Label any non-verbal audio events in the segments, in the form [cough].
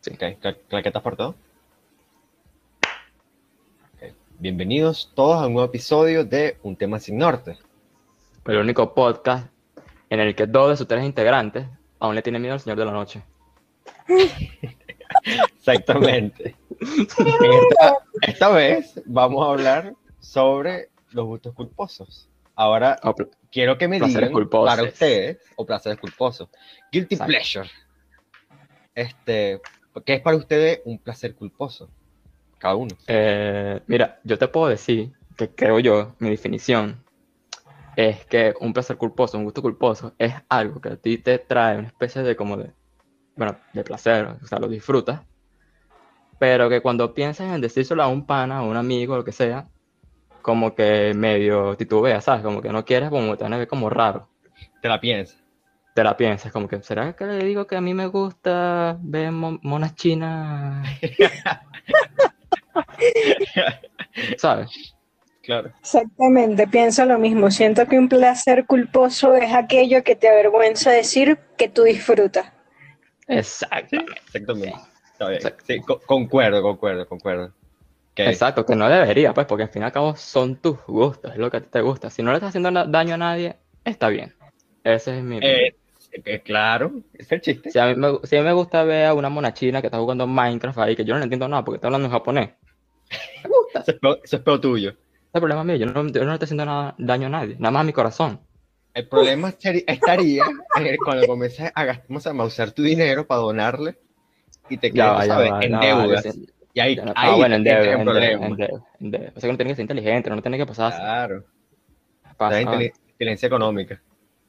Sí. Ok, cla- claquetas por todo. Bienvenidos todos a un nuevo episodio de Un tema sin norte. El único podcast en el que dos de sus tres integrantes aún le tienen miedo al Señor de la Noche. [laughs] Exactamente. En esta, esta vez vamos a hablar sobre los gustos culposos. Ahora O quiero que me digan para ustedes, o placeres culposos, guilty Exacto. pleasure. Este, ¿qué es para ustedes un placer culposo? Cada uno. eh, mira, yo te puedo decir que creo yo, mi definición es que un placer culposo, un gusto culposo, es algo que a ti te trae una especie de como de, bueno, de placer, o sea, lo disfrutas, pero que cuando piensas en decírselo a un pana, a un amigo, lo que sea, como que medio titubeas, ¿sabes? Como que no quieres, como te van a ver como raro. Te la piensas. Te la piensas, como que, ¿será que le digo que a mí me gusta ver mo- monas chinas? [laughs] ¿Sabes? Claro. Exactamente, pienso lo mismo. Siento que un placer culposo es aquello que te avergüenza decir que tú disfrutas. Exactamente. Exactamente. Está bien. Exacto. Sí, co- concuerdo, concuerdo, concuerdo. Que- Exacto, que no debería, pues, porque al fin y al cabo son tus gustos, es lo que a ti te gusta. Si no le estás haciendo daño a nadie, está bien. Ese es mi... eh, claro, es el chiste. Si a, mí me, si a mí me gusta ver a una mona china que está jugando Minecraft ahí, que yo no le entiendo nada porque está hablando en japonés. Me gusta. Eso es peor, eso es peor tuyo. El problema mío, yo no, yo no le estoy haciendo nada, daño a nadie, nada más a mi corazón. El problema estaría en el- cuando comiences a, gastar, a usar tu dinero para donarle y te Ya quedas, va, ya ¿sabes? va, en va, deudas. yo y ahí, no- ahí ah, bueno, en entras en debe. O sea, que uno tiene que ser inteligente, no tiene que pasar. Claro. Pasa, La inteli- inteligencia económica.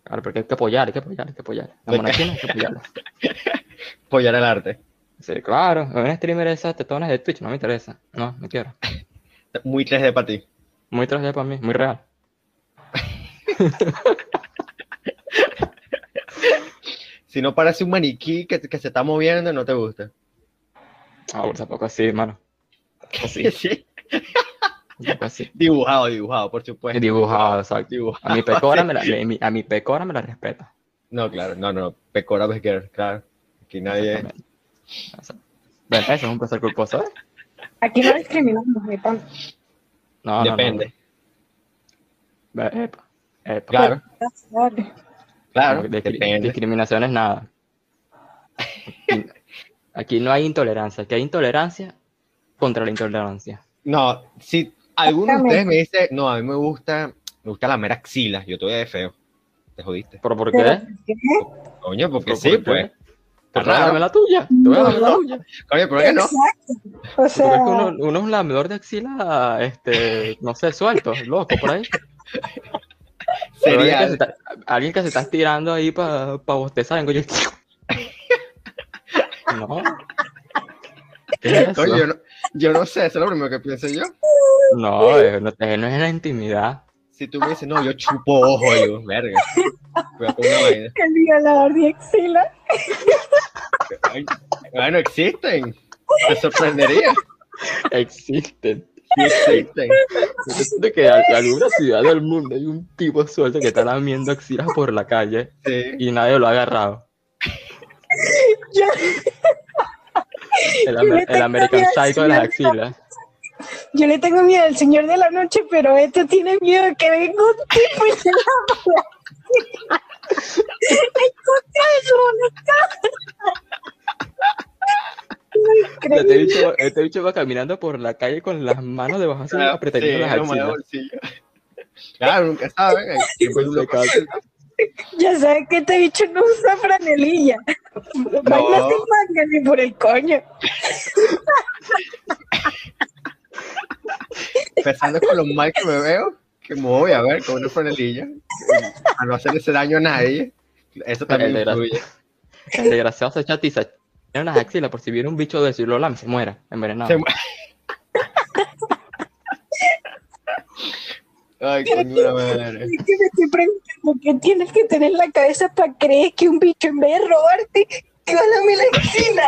Claro, porque hay que apoyar, hay que apoyar, hay que apoyar. La De mona que- china hay que apoyarla. [laughs] Apoyar el arte. Sí, claro, un streamer de esas tetonas de Twitch, no me interesa. No, no quiero. [laughs] Muy 3D para ti. Muy 3D para mí, muy real. [laughs] Si no parece un maniquí que, que se está moviendo, no te gusta. Ah, tampoco así, mano. Así, Sí. Así. [laughs] Dibujado, dibujado, por supuesto. Dibujado, exacto. Dibujado. A mi pecora me la, [laughs] a mi pecora me la respeta. No, claro, no, no. Pecora Becker, claro. Aquí nadie. Bueno, eso es un placer culposo, ¿eh? Aquí no discriminamos, mi pan. No, no, no. Depende. Epa, epa. Claro, claro. Depende. Discriminación es nada. Aquí, aquí no hay intolerancia, aquí hay intolerancia contra la intolerancia. No, si alguno de ustedes me dice, no, a mí me gusta, me gusta la mera axila, yo te voy a de feo. Te jodiste. ¿Pero por Pero, qué? Coño, porque ¿Pero sí, por qué? pues. Pues Está raro. dame la tuya. Te voy a dar la tuya. Coño, ¿por qué no? O ¿Tú sea, que uno, uno es un lamedor de axila, este, no sé, suelto, loco, por ahí? [laughs] Pero alguien, que se Sería. está, alguien que se está estirando ahí para pa bostezar, yo. [laughs] No. ¿Qué es eso? Coño, yo no, yo no sé, eso es lo primero que pienso yo. No, no, eh, no es en la intimidad. Si tú me dices, no, yo chupo ojo, yo, verga. Cuidado con una vaina. el violador de axila. Ay, Bueno, existen. Te sorprendería. Existen. Sí existen. Siento que en alguna ciudad del mundo hay un tipo suelto que está lamiendo axilas por la calle Sí. y nadie lo ha agarrado. Yo, El, American Psycho de las axilas. yo le tengo miedo al señor de la noche, pero este tiene miedo de que venga un tipo y se la Escucha eso, [laughs] no Este bicho, este bicho va caminando por la calle con las manos debajo así, apretando Sí, las axilas. Claro, nunca saben. [laughs] [laughs] Ya sabes que este bicho no usa franelilla. Baila sin manga ni por el coño. Empezando con lo mal que me veo, que me voy a ver con una franelilla, a no hacerle daño a nadie. Eso también El influye. El desgraciado se echa tiza en las axilas por si viene un bicho de eso y lo lame, se muera, envenenado. Se mu- [laughs] Ay, coño, la madre. Es que me estoy preguntando qué tienes que tener en la cabeza para creer que un bicho en vez de robarte te va a la axila.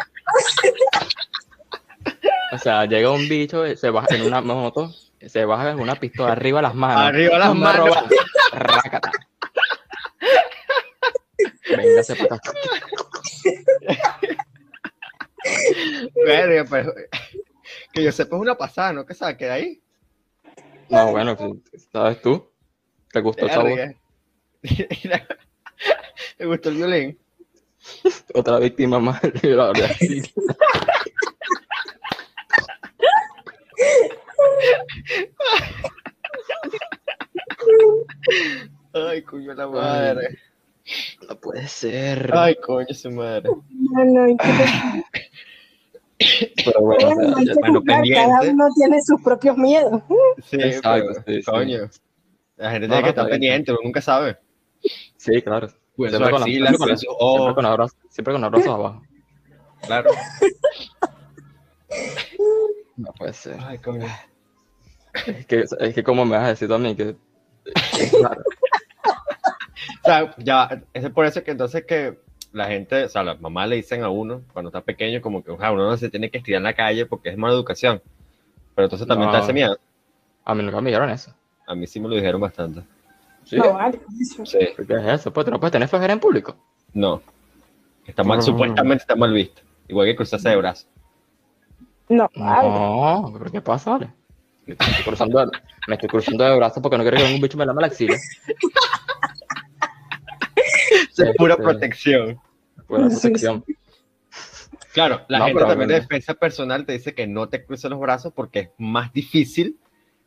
O sea, llega un bicho, se baja en una moto, se baja con una pistola arriba las manos. Arriba las manos. robas. Rácata. Véngase para acá. Verga, pero que yo sepa es una pasada, ¿no? ¿Qué sabes? ¿Queda ahí? No, bueno, ¿sabes tú? ¿Te gustó el sabor? [laughs] ¿Te gustó el violín? Otra víctima más [laughs] asilo. Ay, coño la madre. No puede ser. Ay, coño su madre. No, no, Pero bueno, o bueno, hay que pendiente. cada uno tiene sus propios miedos. Sí, Exacto, pero, sí, sí. coño. La gente No, tiene no, que estar pendiente, uno nunca sabe. sí, claro. Pues Siempre con la- axila, siempre con su Siempre ojo, con los brazos, siempre con los brazos abajo. claro. No puede ser. Ay, coño. Es que, es que como me vas a decir también que... [laughs] Claro, O sea, ya, es por eso que entonces que la gente, o sea, las mamás le dicen a uno cuando está pequeño como que, o sea, uno no se tiene que estirar en la calle porque es mala educación. Pero entonces también No. te hace miedo. a mí nunca me dijeron eso. A mí sí me lo dijeron bastante. ¿Sí? No, vale. Sí. ¿Qué es eso? Pues tú no puedes tener flojera en público. No. Está mal, No. supuestamente está mal visto. Igual que cruzarse de brazos. No, vale. No, ¿pero qué pasa, vale? Me estoy cruzando, de- me estoy cruzando de brazos porque no quiero que un bicho me lame la axila. [laughs] [laughs] Es pura Este, protección. Pura Sí, protección. Claro, la No, gente pero también de defensa personal te dice que no te cruces los brazos porque es más difícil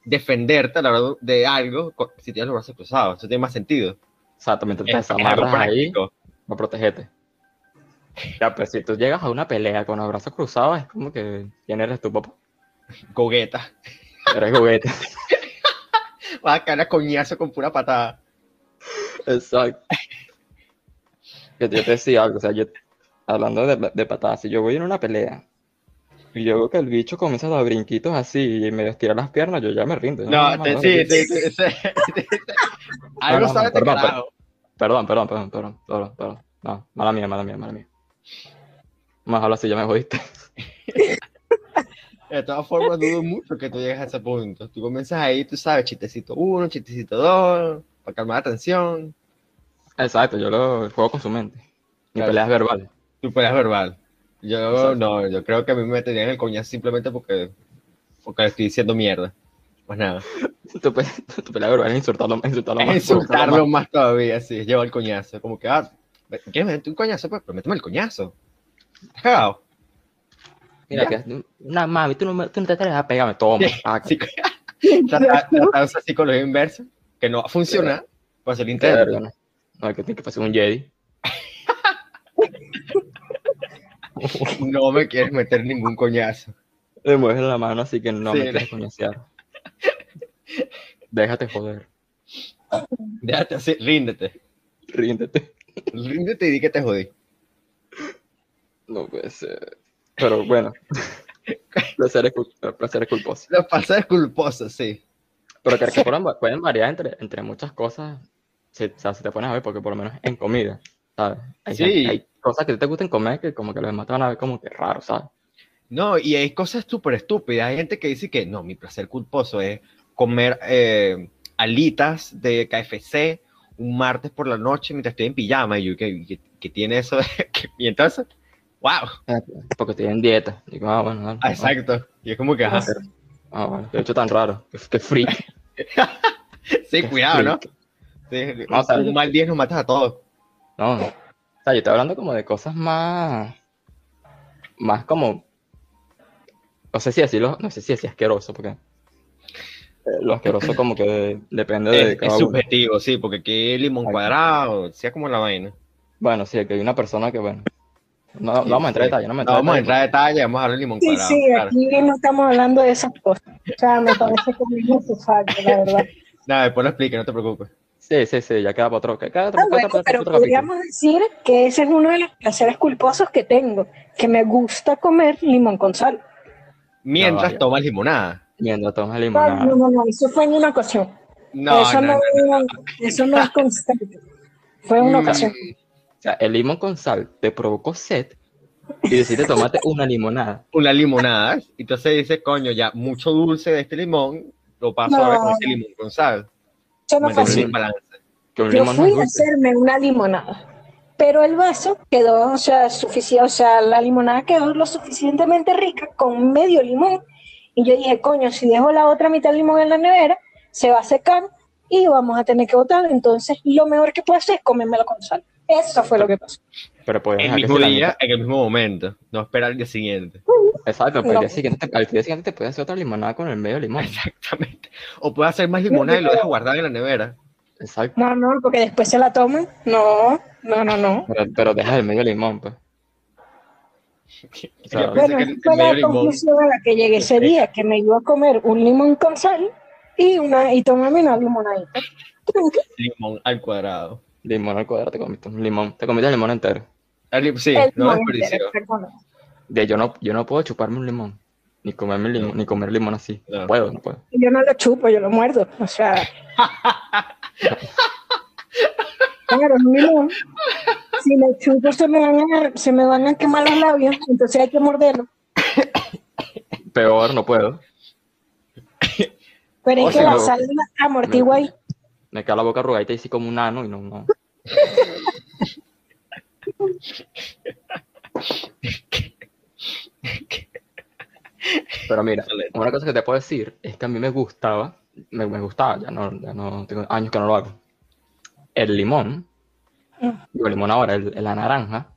defenderte a la hora de algo si tienes los brazos cruzados. Eso tiene más sentido. Exactamente, te desamarras ahí para protegerte. Ya, pues si tú llegas a una pelea con los brazos cruzados, es como que ¿quién eres tú, papá? Gogueta. Eres juguete. [laughs] Vas a caer a coñazo con pura patada. Exacto. Que yo te decía algo, o sea, yo, hablando de, de patadas, si yo voy en una pelea y yo veo que el bicho comienza a dar brinquitos así y me estira las piernas, yo ya me rindo. Yo, No, te- sí, sí, sí, sí. Algo sabes de perdón, carajo. Perdón, perdón, perdón, perdón, perdón, perdón. No, mala mía, mala mía, mala mía. Más habla así, ya me jodiste. [laughs] De todas formas, dudo mucho que tú llegues a ese punto. Tú comienzas ahí, tú sabes, chistecito uno, chistecito dos, para calmar la tensión. Exacto, yo lo juego con su mente. Mi Claro. pelea es verbal. Tu pelea es verbal. Yo Exacto. no, yo creo que a mí me meterían el coñazo simplemente porque, porque estoy diciendo mierda. Pues nada. [laughs] Tu, pe- tu pelea verbal es insultarlo, insultarlo Es más. insultarlo más todavía, sí, lleva el coñazo. Como que, ah, ¿quieres meterte un coñazo? Pues, pero méteme el coñazo. ¿Estás cagado? Mira, que una mami, tú no, me- tú no te atreves a pegarme, toma. Sí. Tratar tratar esa psicología inversa, que no va a funcionar, pues el intento. ¿No? Que tiene que pasar un Jedi. [laughs] No me quieres meter ningún coñazo. Me mueves la mano, así que no Sí, me le- quieres coñacear. Déjate joder. Déjate así, ríndete. Ríndete. Ríndete y di que te jodí. No puede ser. Pero bueno. [laughs] placeres, placeres culposos. La falsa es culposa, sí. Pero que, que pueden, pueden variar entre, entre muchas cosas. Si, o sea, si te pones a ver, porque por lo menos en comida, ¿sabes? Hay, Sí. gente- hay cosas que te gusten comer que como que los demás te van a ver como que raro, ¿sabes? No, y hay cosas súper estúpidas. Hay gente que dice que no, mi placer culposo es comer eh, alitas de KFC un martes por la noche mientras estoy en pijama. Y yo, ¿qué, qué- qué tiene eso? [laughs] que- y entonces, wow, Porque estoy en dieta. Digo, ah, bueno, dale. ah, exacto. Y es como que, ajá, Ah, bueno, qué hecho tan raro. Qué, qué freak. [laughs] sí, qué cuidado, ¿no? Sí, No, o sea, un mal día nos matas a todos. No, o sea, yo estoy hablando como de cosas más, más como, no sé si decirlo, no sé si es asqueroso, porque eh, lo asqueroso como que depende de Es, es cada uno. subjetivo, sí, porque aquí limón cuadrado, sea como la vaina. Bueno, sí, que hay una persona que, bueno, no, no vamos a entrar en detalle, no me No vamos a entrar a detalle, vamos a hablar de limón Sí, cuadrado. sí, claro. aquí no estamos hablando de esas cosas. O sea, me parece que es necesario, la verdad. [laughs] Nada, después lo explique, no te preocupes. Sí, sí, sí, ya queda para otro, queda otro, Ah, bueno, para pero otro capítulo. podríamos decir que ese es uno de los placeres culposos que tengo, que me gusta comer limón con sal. Mientras vaya. tomas limonada. Mientras tomas No, limonada. no, no, no, eso fue en una ocasión. No, eso, no, no, no. eso no es constante. Fue en una Mm, ocasión. O sea, el limón con sal te provocó sed y decidiste tomarte [laughs] una limonada. Una limonada. Y entonces dice, coño, ya mucho dulce de este limón, lo paso No. ahora con este limón con sal. Fue así. Yo fui a hacerme una limonada. pero el vaso quedó, o sea, suficiente, o sea, la limonada quedó lo suficientemente rica con medio limón. Y yo dije, coño, si dejo la otra mitad de limón en la nevera, se va a secar y vamos a tener que botar. Entonces, lo mejor que puedo hacer es comérmelo con sal. Eso fue lo que pasó. Pero puedes El que mismo día, en el mismo momento. No esperar al día siguiente. Exacto, pero No. al día siguiente, al día siguiente te puedes hacer otra limonada con el medio limón. Exactamente. O puedes hacer más limonada y lo dejas guardado en la nevera. Exacto. No, no, porque después se la toman. No, no, no, no. Pero, pero dejas el medio limón, pues. O sea, Bueno, que esa el fue medio la limón- conclusión a la que llegué ese día, que me iba a comer un limón con sal y una y tomarme una limonadita. Limón al cuadrado. Limón al cuadrado, te comiste un limón. Te comiste el limón entero. Li- Sí, El no perdona. De yo no, yo no puedo chuparme un limón. Ni comerme limón, ni comer limón así. No. Puedo, no puedo. Yo no lo chupo, yo lo muerdo. O sea. [laughs] Claro, un limón. Si lo chupo se me, van a, se me van a quemar los labios, entonces hay que morderlo. Peor, no puedo. Pero O es que la no- sal amortigua ahí. Me queda la boca arrugadita y así como un nano y no, no. Pero mira, una cosa que te puedo decir es que a mí me gustaba, me, me gustaba, ya no, ya no tengo años que no lo hago. El limón, digo limón ahora, el- la naranja,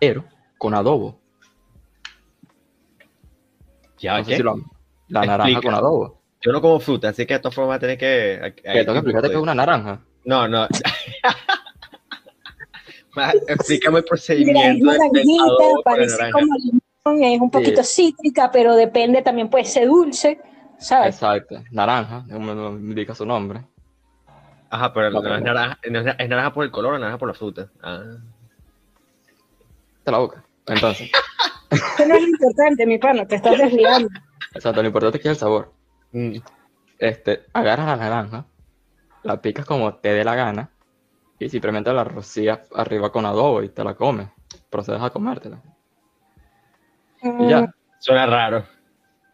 pero con adobo. Ya, No sé si lo La naranja Explica. con adobo. Yo no como fruta, así que de todas formas tienes que. Que tengo que explicarte que es una naranja. No, no. [laughs] Explícame el Mira, es procedimiento del- del naranjita, parece como limón, es un poquito cítrica, pero depende, también puede ser dulce, ¿sabes? Exacto, naranja, como me me indica su nombre. Ajá, pero No, no, es, naranja, no es, es naranja por el color o naranja por la fruta. Ah. La boca. Entonces, [laughs] Eso no es lo importante, mi pana, te estás desviando. exacto, lo importante es que es el sabor. Mm. Este, agarras la naranja, la picas como te dé la gana y simplemente la rocías arriba con adobo y te la comes. Procedes a comértela. Y ya. Suena raro.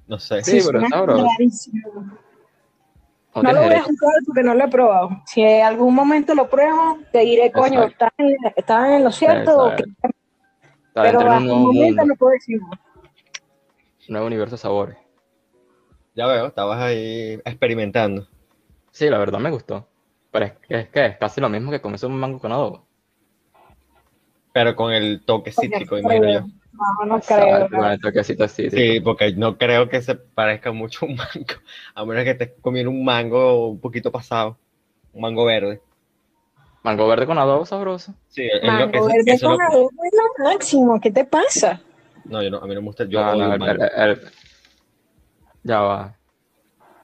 No sé. Sí, pero suena es sabroso. rarísimo. No lo voy a juzgar porque no lo he probado. Si en algún momento lo pruebo, te diré, coño, estás en, estás en lo cierto. o qué. Exacto. Está Pero dentro de un hasta el nuevo momento mundo, no puedo decir nuevo universo de sabores. Ya veo, estabas ahí experimentando. Sí, la verdad me gustó. Pero es que es, que es casi lo mismo que comerse un mango con adobo. Pero con el toque cítrico, imagino yo. No, no creo. Exacto, con el toquecito así. tipo. Sí, porque no creo que se parezca mucho a un mango. [laughs] A menos que estés comiendo un mango un poquito pasado. Un mango verde. Mango verde con adobo sabroso. Sí, es lo Mango eso- verde eso es lo con adobo es lo máximo. ¿Qué te pasa? No, yo no, a mí no me gusta. Yo No, no, el el- el- Ya va.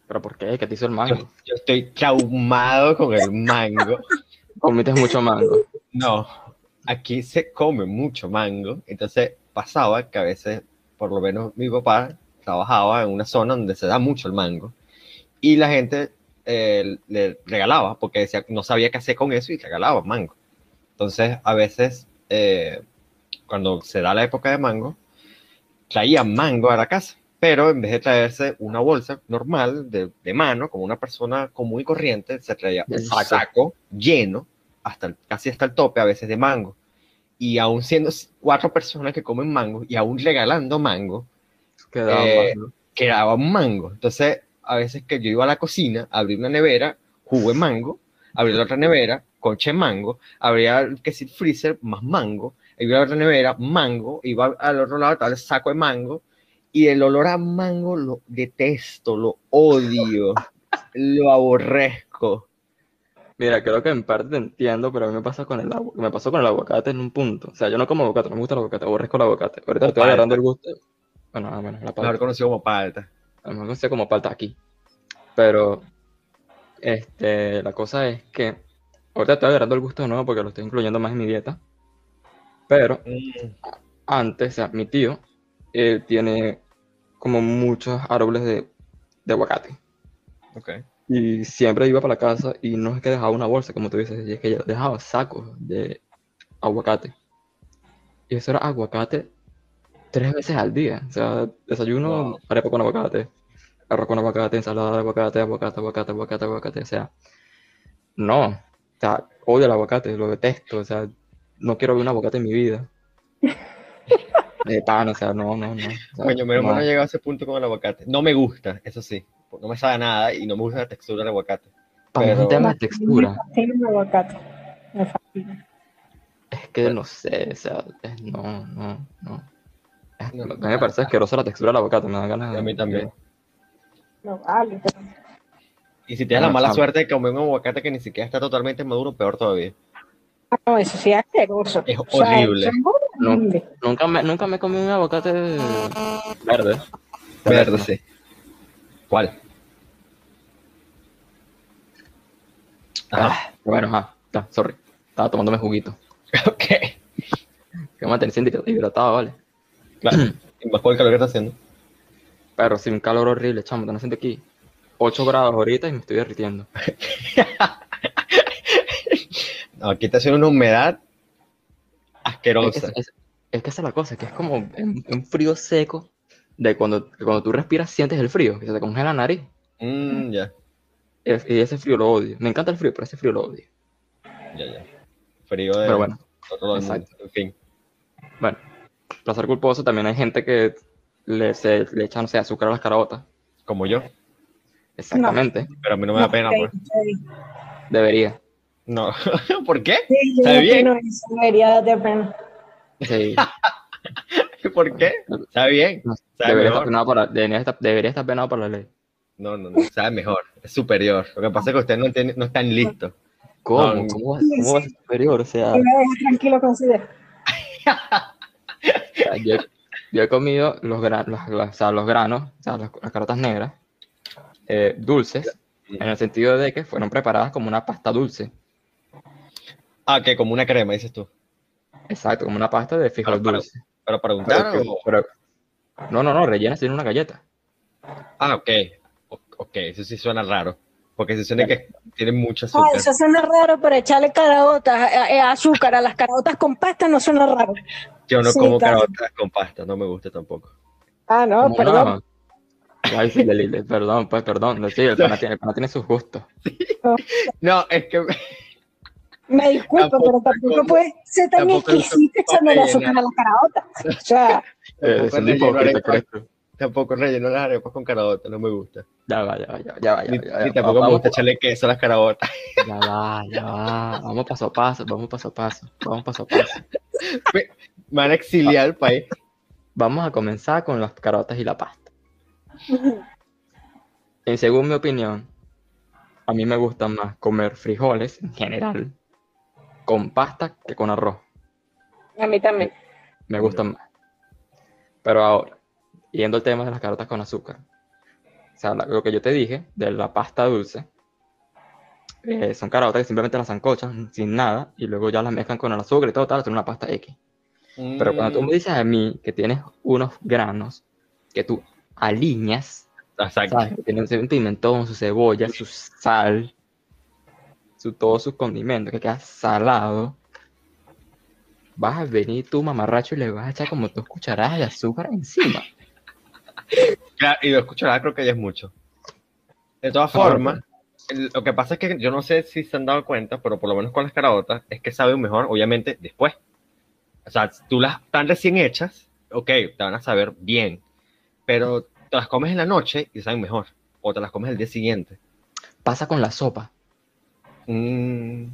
¿Pero por qué? ¿Qué te hizo el mango? Yo, yo estoy traumado con el mango. [laughs] Comites mucho mango. No, aquí se come mucho mango. Entonces pasaba que a veces, por lo menos mi papá trabajaba en una zona donde se da mucho el mango. Y la gente eh, le regalaba, porque decía, no sabía qué hacer con eso y regalaba mango. Entonces, a veces, eh, cuando se da la época de mango, traían mango a la casa. Pero en vez de traerse una bolsa normal de, de mano, como una persona común y corriente, se traía un saco. saco lleno, hasta el- casi hasta el tope, a veces de mango. Y aún siendo cuatro personas que comen mango y aún regalando mango, Quedaba Eh, mango. quedaba un mango. Entonces, a veces que yo iba a la cocina, abrí una nevera, jugo de mango, abrí la otra nevera, concha de mango, abría que si el freezer, más mango, iba a la otra nevera, mango, iba al otro lado, el saco de mango, y el olor a mango lo detesto, lo odio, lo aborrezco. Mira, creo que en parte te entiendo, pero a mí me pasa con el agua, me pasó con el aguacate en un punto. O sea, yo no como aguacate, no me gusta el aguacate, aborrezco el aguacate. Ahorita estoy agarrando el gusto. Bueno, ah, bueno, la Mejor palta. conocido como palta. A lo mejor conocido como palta aquí. Pero, este, la cosa es que ahorita estoy agarrando el gusto de nuevo porque lo estoy incluyendo más en mi dieta. Pero Mm, antes, o sea, mi tío, él tiene como muchos árboles de, de aguacate. ok. Y siempre iba para la casa y no es que dejaba una bolsa, como tú dices, y es que yo dejaba sacos de aguacate. Y eso era aguacate tres veces al día. O sea, desayuno, Wow. arepa con aguacate, arroz con aguacate, ensalada de aguacate, aguacate, aguacate, aguacate, aguacate. O sea, no. O sea, odio el aguacate, lo detesto. O sea, no quiero ver un aguacate en mi vida. [laughs] De pan, o sea, no, no, no. o sea, Coño, mi hermano no. ha llegado a ese punto con el aguacate. No me gusta, eso sí. No me sabe nada y no me gusta la textura del aguacate. Para es un pero- tema de textura. Me fascina el aguacate. Me fascina. Es que no sé, o sea, es- no, no, no. Es- No. Me parece asquerosa la textura del aguacate, me da ganas de... A mí también. No vale. pero- Y si tienes la Bueno, mala suerte de comer un aguacate que ni siquiera está totalmente maduro, peor todavía. Ah, No, eso sí es asqueroso. Es O sea, horrible. es horrible. Nunca me, nunca me comí un aguacate verde. Verde, sí. ¿Cuál? Ajá. Ah, bueno, ajá, ya, sorry. Estaba tomándome juguito. [laughs] Ok. Que mantenerse hidratado, ¿vale? Claro. [clears throat] Y más por el calor que está haciendo. Pero sí, un calor horrible, chamo, están haciendo aquí 8 grados ahorita y me estoy derritiendo. [laughs] No, aquí está haciendo una humedad Es que, asquerosa. es, es que esa es la cosa, que es como un, un frío seco de cuando, cuando tú respiras sientes el frío, que se te congela la nariz. Mm, ya, Es- Y ese frío lo odio. Me encanta el frío, pero ese frío lo odio. ya, ya. Frío de Pero bueno, otro exacto. En fin. bueno. Placer culposo, también hay gente que le, se, le echa, no sé, azúcar a las caraotas. Como yo. Exactamente. Pero a mí no me da pena, pues. Debería. No. [laughs] ¿Por qué? Sí, yo ¿Sabe bien? opino eso, debería darte pena. Sí. [laughs] ¿Por qué? Está bien. No, Sabe debería, mejor. estar penado por la, debería, estar, debería estar penado por la ley. No, no, no. Sabe mejor. Es superior. Lo que pasa es que ustedes no, entienden- no están listos. ¿Cómo? No, ¿Cómo, va, cómo va a ser superior? O sea, me tranquilo con [laughs] yo, yo he comido los, gra- los, los- o sea, los granos, o sea, las, las carotas negras, eh, dulces, en el sentido de que fueron preparadas como una pasta dulce. Ah, que como una crema, dices tú. Exacto, como una pasta de frijol Pero para- dulce. Para Pero o... pero- no, no, no, rellena tiene una galleta. Ah, ok. O- Ok, eso sí suena raro. Porque se suena que tiene mucho Ah, azúcar. eso suena raro, pero echarle caraotas, eh, eh, azúcar a las caraotas con pasta no suena raro. Yo no sí, como claro. caraotas con pasta, no me gusta tampoco. Ah, no, ¿Cómo perdón. no? Ay, sí, perdón, pues perdón. Sí, el pana [laughs] tiene, el pana tiene sus gustos. No, es que Me disculpo, Tampoco pero tampoco puede ser tan echándole rellena. azúcar a las caraotas. [laughs] O sea, [laughs] Eh, tampoco relleno las arepas con caraotas, no me gusta. Ya va, ya va, ya va, ya va. Ya, Ni, va, ya va. ni tampoco me gusta echarle queso a las caraotas. [laughs] Ya va, ya va. Vamos paso a paso, vamos paso a paso, vamos paso a paso. Me van a exiliar al país. Vamos a comenzar con las carotas y la pasta. En según mi opinión, a mí me gusta más comer frijoles en general con pasta que con arroz. a mí también. Me gustan más. Pero ahora, yendo al tema de las carotas con azúcar. O sea, lo que yo te dije de la pasta dulce, eh, son carotas que simplemente las zancochan sin nada y luego ya las mezclan con el azúcar y todo tal, hacen una pasta X. Pero cuando tú me dices a mí que tienes unos granos que tú alineas, Mm, Exacto. ¿sabes? Que tienen su pimentón, su cebolla, su sal, su, todos sus condimentos, que queda salado. Vas a venir tú, mamarracho, y le vas a echar como dos cucharadas de azúcar encima. Claro, y lo escucharás, creo que ya es mucho. De todas formas, lo que pasa es que yo no sé si se han dado cuenta, pero por lo menos con las caraotas, es que saben mejor, obviamente, después. O sea, tú las están recién hechas, ok, te van a saber bien, pero te las comes en la noche y saben mejor, o te las comes el día siguiente. Pasa con la sopa. Mm,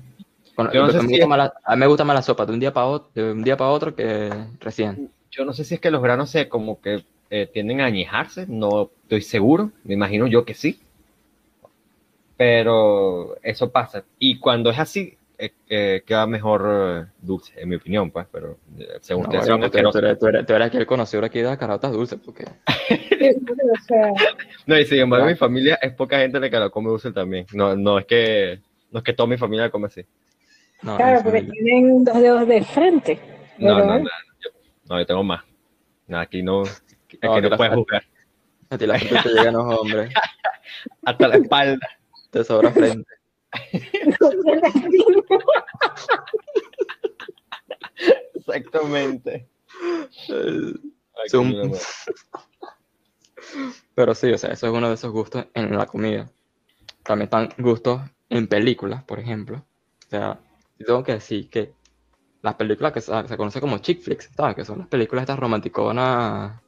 Con- Yo no sé a, mí me si gusta es- más la, a mí me gusta más la sopa de un día para otro, de un día para otro que recién. yo no sé si es que los granos se como que eh, tienden a añejarse, no estoy seguro, me imagino yo que sí. Pero eso pasa. Y cuando es así, eh, eh, queda mejor eh, dulce, en mi opinión, pues, pero eh, según No, ustedes bueno, tú, eres, tú eres- tú eres- tú eres aquí el conocedor aquí de las carotas dulces, porque [laughs] [laughs] No, y sin embargo, Claro. mi familia es poca gente la que la come dulce también. No, no es que no es que toda mi familia come así. no, claro, porque familia- tienen dos dedos de frente. No, no, no, yo, no, yo tengo más. No, aquí no, aquí No, no, que la- puedes jugar. a ti la gente te llegan los hombres, [laughs] Hasta la espalda. te sobra frente. Exactamente. Ay. Pero sí, o sea, eso es uno de esos gustos en la comida. También están gustos en películas, por ejemplo. O sea, tengo que decir que las películas que se, se conoce como chick flicks, ¿sabes? Que son las películas estas romanticonas,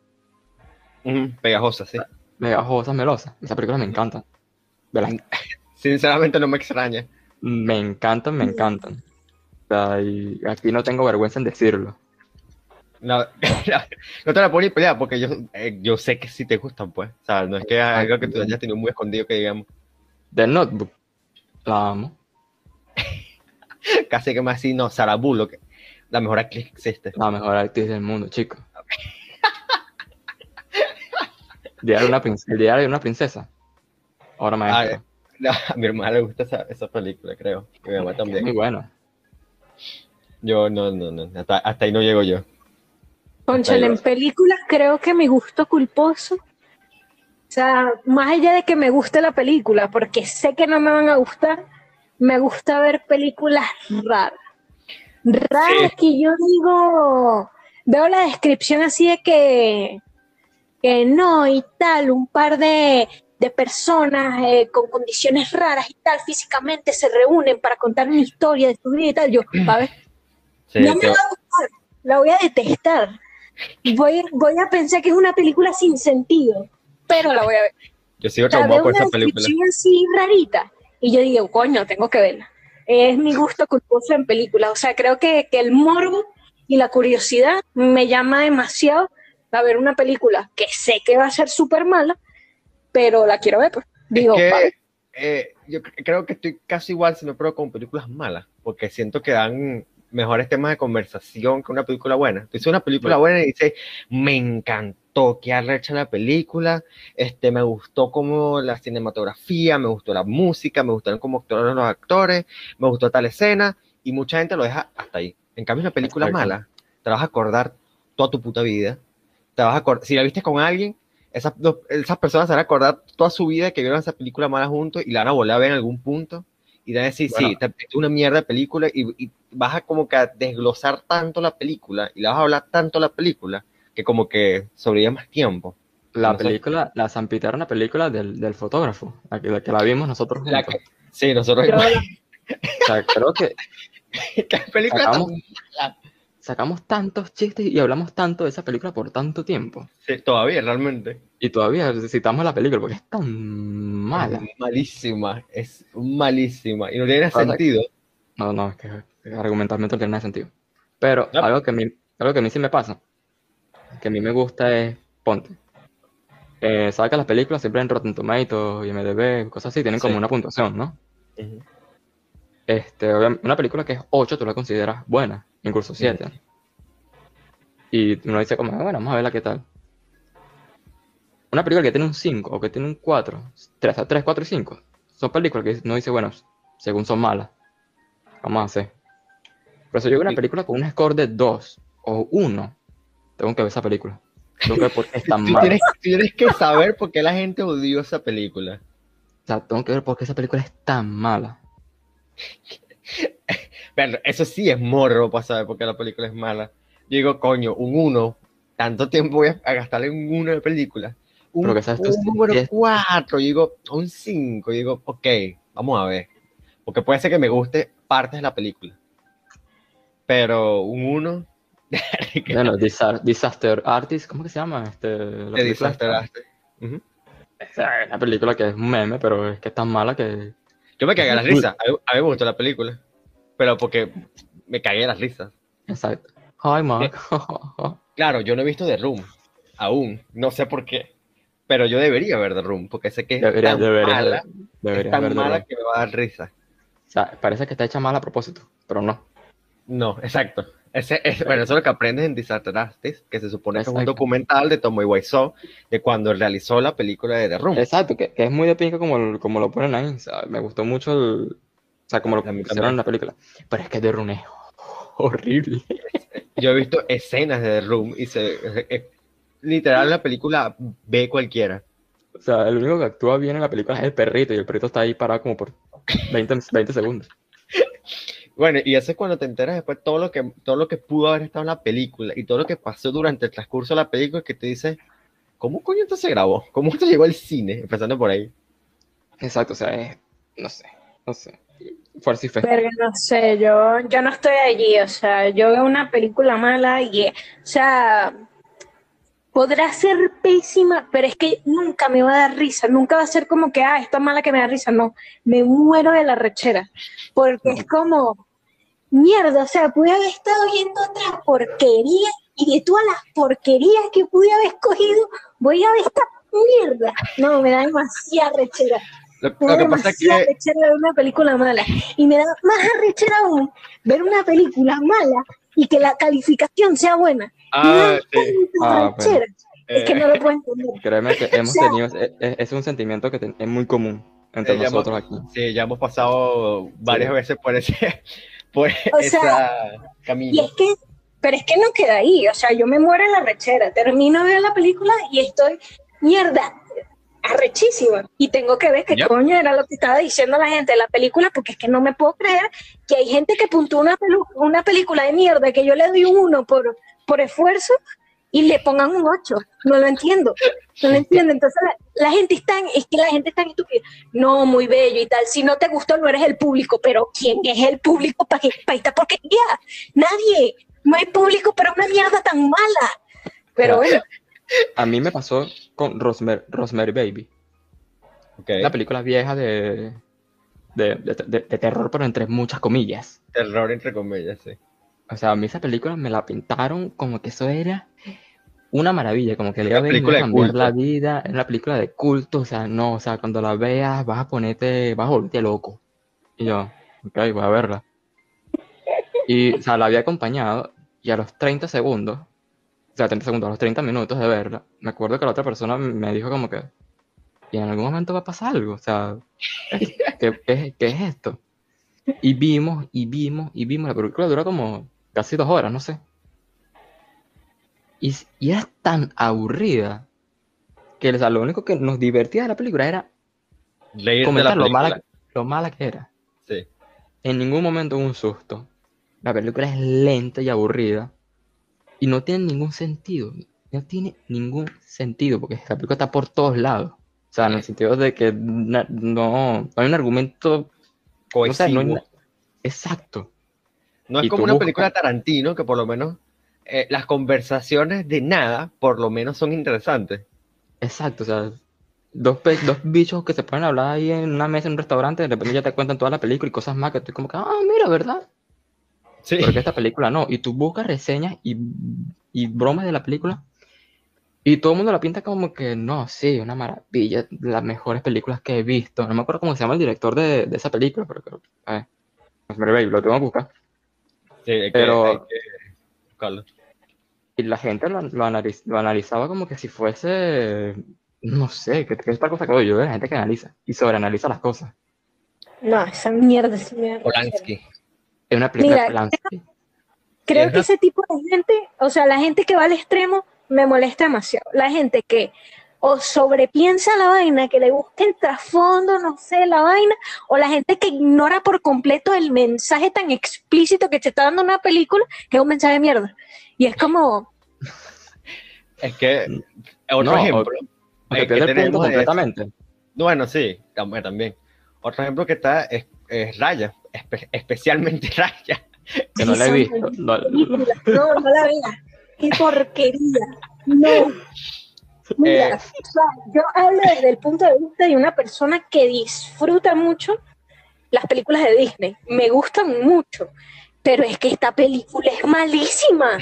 Ujú, Pegajosa, sí. megajosas, melosas. Esas películas me encantan. Las- [laughs] Sinceramente no me extraña. me encantan, me encantan. O sea, y aquí no tengo vergüenza en decirlo. [laughs] No, no te la puedo ni pelear porque yo, eh, yo sé que sí te gustan, pues. O sea, no es que es algo que tú hayas tenido muy escondido que digamos. The Notebook, la amo. [laughs] Casi que más así, no, Sarah Bullock, la mejor actriz que existe. La mejor actriz del mundo, chico. Diario de una princesa, el diario de una princesa. Ahora maestra. No, [laughs] a mi hermana le gusta esa, esa película, creo. Y a mi mamá Es muy también. bueno. Yo no, no, no. Hasta, hasta ahí no llego yo. Conchale, en películas creo que mi gusto culposo, sea, más allá de que me guste la película, porque sé que no me van a gustar, me gusta ver películas raras. Raras que yo digo, veo la descripción así de que, que no y tal, un par de, de personas eh, con condiciones raras y tal, físicamente se reúnen para contar una historia de su vida y tal. Yo, [clears throat] a ver, Sí, no me te- va a gustar, la voy a detestar. Voy, voy a pensar que es una película sin sentido, pero la voy a ver. yo sigo traumado por una esa película. así rarita y yo digo, coño, tengo que verla. Es mi gusto culposo en películas. O sea, creo que, que el morbo y la curiosidad me llama demasiado a ver una película que sé que va a ser súper mala, pero la quiero ver. Pues. Digo, que, eh, yo cre- creo que estoy casi igual, si no, pero con películas malas, porque siento que dan mejores temas de conversación que una película buena. Tú una película Sí. buena y dices, me encantó, qué arrecha la película, este, me gustó como la cinematografía, me gustó la música, me gustaron cómo actuaron los actores, me gustó tal escena, y mucha gente lo deja hasta ahí. En cambio, una película Exacto. mala, te la vas a acordar toda tu puta vida. Te vas a acordar, si la viste con alguien, esas, esas personas se van a acordar toda su vida que vieron esa película mala juntos y la van a volver a ver en algún punto y van a decir, sí, Bueno. te- es una mierda de película y, y vas a como que a desglosar tanto la película y la vas a hablar tanto la película que como que sobrevive más tiempo. La No sé. película, la Zampita era una película del, del fotógrafo, la que, la que la vimos nosotros La que- sí, nosotros... Yo- O sea, creo que [laughs] ¿Qué película tan- Sacamos- sacamos tantos chistes y hablamos tanto de esa película por tanto tiempo. Sí, todavía, realmente. Y todavía citamos la película porque es tan mala. Es malísima, es malísima y no tiene sea, sentido. No, no, es que argumentalmente no tiene nada de sentido. Pero No. algo que, a mí, algo que a mí sí me pasa, que a mí me gusta es, ponte, eh, sabes que las películas siempre en Rotten Tomatoes y MDB, cosas así, tienen como una puntuación, ¿no? Ujú. Este, obvia- una película que es 8 tú la consideras buena, incluso 7. Y uno dice como, "Ah, bueno, vamos a verla qué tal. Una película que tiene un 5 o que tiene un 4, 3, 3 4 y 5, son películas que no dice, bueno, según son malas, vamos a hacer. Por eso yo veo una película con un score de 2 o 1, tengo que ver esa película. Tengo que ver por qué es tan [laughs] Tú mala. tienes, que saber por qué la gente odió esa película. O sea, tengo que ver por qué esa película es tan mala. Pero eso sí es morro para saber por qué la película es mala. Yo digo, coño, un 1, tanto tiempo voy a, gastarle en un 1 de película. Un, Pero que sabes un número es- 4, yo digo, un 5, yo digo, ok, vamos a ver. Porque puede ser que me guste partes de la película. Pero un 1, [laughs] Bueno, Disa- Disaster Artist, ¿cómo que se llama? Este, la Disaster? Artist. Ujú. Es una película que es un meme, pero es que es tan mala que... Yo me cagué de las risas. A mí, a mí me gustó la película. Pero porque me cagué de las risas. Exacto. Hi, Mark. Claro, yo no he visto The Room. Aún. No sé por qué. Pero yo debería ver The Room. Porque sé que es Debería, tan debería, mala. debería es tan mala que me va a dar risa. O sea, parece que está hecha mal a propósito, pero no. No, exacto. Ese, es, bueno, eso es lo que aprendes en Disaster Artist, que se supone que es un Exacto. documental de Tomoe Wiseau de cuando realizó la película de The Room. Exacto, que, que es muy de pinga como, como lo ponen ahí. O sea, me gustó mucho el... O sea, como lo pusieron en la película. Pero es que de Rune es horrible. [laughs] Yo he visto escenas de The Room y se, es- es- literal la película ve cualquiera. O sea, el único que actúa bien en la película es el perrito y el perrito está ahí parado como por 20, 20 segundos. Bueno, y eso es cuando te enteras después todo lo que todo lo que pudo haber estado en la película y todo lo que pasó durante el transcurso de la película que te dice, ¿cómo coño esto se grabó? ¿Cómo esto llegó al cine? Empezando por ahí. Exacto, o sea, es... No sé, no sé. Fuerza y fe. Pero no sé, yo, yo no estoy allí, o sea, yo veo una película mala y, o sea, podrá ser pésima, pero es que nunca me va a dar risa, nunca va a ser como que, ah, esta mala que me da risa, no, me muero de la rechera, porque es como, mierda, o sea, pude haber estado viendo otra porquería y de todas las porquerías que pude haber escogido, voy a ver esta mierda. No, me da demasiada rechera. Lo, Me lo da que pasa es que rechera ver una película mala. Y me da más arrechera aún ver una película mala y que la calificación sea buena. Me da Ah, sí. tanta Ah, bueno. rechera. Es que Eh, no lo puedo entender. [laughs] Créeme que hemos sea- tenido, es, es- es un sentimiento que ten- es muy común entre Eh, nosotros aquí. sí, ya hemos pasado varias Sí. veces por ese, por O esa sea, Y camino. es que, pero es que no queda ahí, o sea, yo me muero en la rechera, termino de ver la película y estoy, mierda, arrechísima. Y tengo que ver qué Yep. coño era lo que estaba diciendo la gente de la película, porque es que no me puedo creer que hay gente que puntúa una, una película de mierda que yo le doy un 1 por, por esfuerzo y le pongan un 8. No lo entiendo. No lo entiendo. Entonces la, la gente es tan, es que la gente es tan estúpida. No, muy bello y tal. Si no te gustó, no eres el público. Pero ¿quién es el público para esta porquería? Nadie. No hay público para una mierda tan mala. Pero bueno, [laughs] A mí me pasó con Rosemary, Rosemary Baby, la película vieja de, de, de- de- de terror, pero entre muchas comillas. Terror entre comillas, sí. O sea, a mí esa película me la pintaron como que eso era una maravilla, como que le iba a cambiar culto. la vida, es una película de culto, o sea, no, o sea, cuando la veas vas a ponerte, vas a volverte loco. Y yo, ok, voy a verla. Y, o sea, la había acompañado y a los 30 segundos, o sea, 30 segundos, a los 30 minutos de verla, me acuerdo que la otra persona me dijo como que, y en algún momento va a pasar algo, o sea, ¿qué, qué- qué es esto? Y vimos, y vimos, y vimos, la película dura como casi dos horas, no sé. Y, era tan aburrida que o sea, lo único que nos divertía de la película era comentar lo mala, lo mala que era. Sí. En ningún momento hubo un susto. La película es lenta y aburrida. Y no tiene ningún sentido. No tiene ningún sentido porque la película está por todos lados. O sea, en el sentido de que no, no hay un argumento. No no hay Cohesivo. na- Exacto. No es Y como una buscas- película Tarantino que por lo menos eh, las conversaciones de nada por lo menos son interesantes. Exacto. O sea, dos, dos bichos que se pueden hablar ahí en una mesa en un restaurante, de repente ya te cuentan toda la película y cosas más que estoy como que, ah, mira, ¿verdad? Sí. Porque esta película no. Y tú buscas reseñas y, y bromas de la película. Y todo el mundo la pinta como que no, sí, una maravilla, las mejores películas que he visto. No me acuerdo cómo se llama el director de, de esa película, pero creo que. Baby, lo tengo que buscar. Sí, hay que- Pero- hay que buscarlo. Y la gente lo, lo, analiz- lo analizaba como que si fuese. No sé, que, que esta cosa que yo, la gente que analiza y sobreanaliza las cosas. no, esa mierda sí me da rechera. Polanski. Es una película Mira, de Polanski. Creo Es que ese tipo de gente, o sea, la gente que va al extremo me molesta demasiado. La gente que o sobrepiensa la vaina, que le busca el trasfondo, no sé, la vaina, o la gente que ignora por completo el mensaje tan explícito que te está dando una película, que es un mensaje de mierda. Y es como, Es que, otro No, ejemplo. O eh, que el punto tenemos es- completamente. Bueno, sí, tam- también. Otro ejemplo que está es, es Raya, espe- especialmente [laughs] Raya. Que no la he "Esa visto. No, no la veas, qué porquería, no. [laughs] Mira, Eh. o sea, yo hablo desde el punto de vista de una persona que disfruta mucho las películas de Disney, me gustan mucho, pero es que esta película es malísima,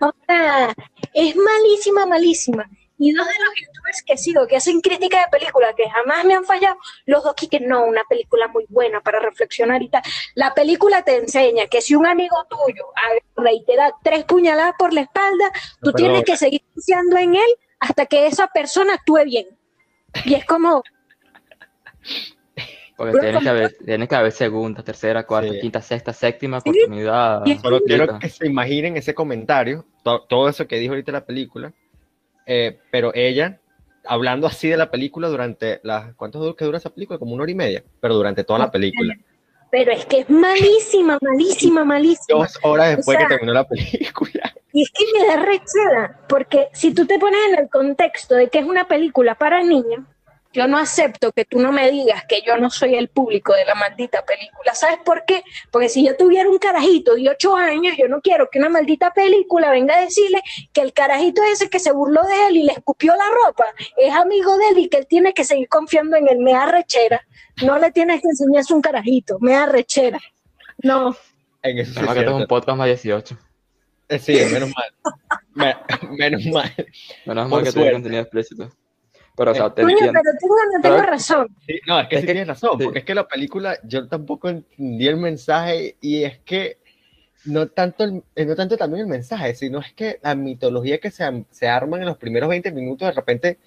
o sea, es malísima, malísima. Y dos de los youtubers que sigo, que hacen crítica de películas, que jamás me han fallado, los dos que no, una película muy buena para reflexionar y tal. La película te enseña que si un amigo tuyo agarra y te da tres puñaladas por la espalda, tú tienes que seguir confiando en él hasta que esa persona actúe bien. Y es como, Porque Pero tiene que, haber, tiene que haber segunda, tercera, cuarta, Sí. quinta, sexta, séptima Sí. oportunidad. Solo quiero que se imaginen ese comentario, to- todo eso que dijo ahorita la película, eh, pero ella hablando así de la película durante las... ¿Cuánto dura que dura esa película? Como una hora y media, pero durante toda la película. Pero es que es malísima, malísima, [laughs] malísima. Dos horas después O sea, que terminó la película. [laughs] Y es que me da rechera, porque si tú te pones en el contexto de que es una película para niños, yo no acepto que tú no me digas que yo no soy el público de la maldita película. ¿Sabes por qué? Porque si yo tuviera un carajito de 8 años, yo no quiero que una maldita película venga a decirle que el carajito ese que se burló de él y le escupió la ropa es amigo de él y que él tiene que seguir confiando en él. Me arrechera. No le tienes que enseñar un carajito. Me arrechera. No. En eso es que esto es un podcast más 18. Eh, Sí, menos mal. Me- menos mal. Menos Por mal que suerte. contenido explícito. Pero, o sea, Eh, te Coño, entiendo. pero tengo, no tengo Pero- razón. Sí, no, es que Es sí que- tienes razón, sí. porque es que la película yo tampoco entendí el mensaje y es que no tanto, el- eh, no tanto también el mensaje, sino es que la mitología que se, se arman en los primeros 20 minutos, de repente,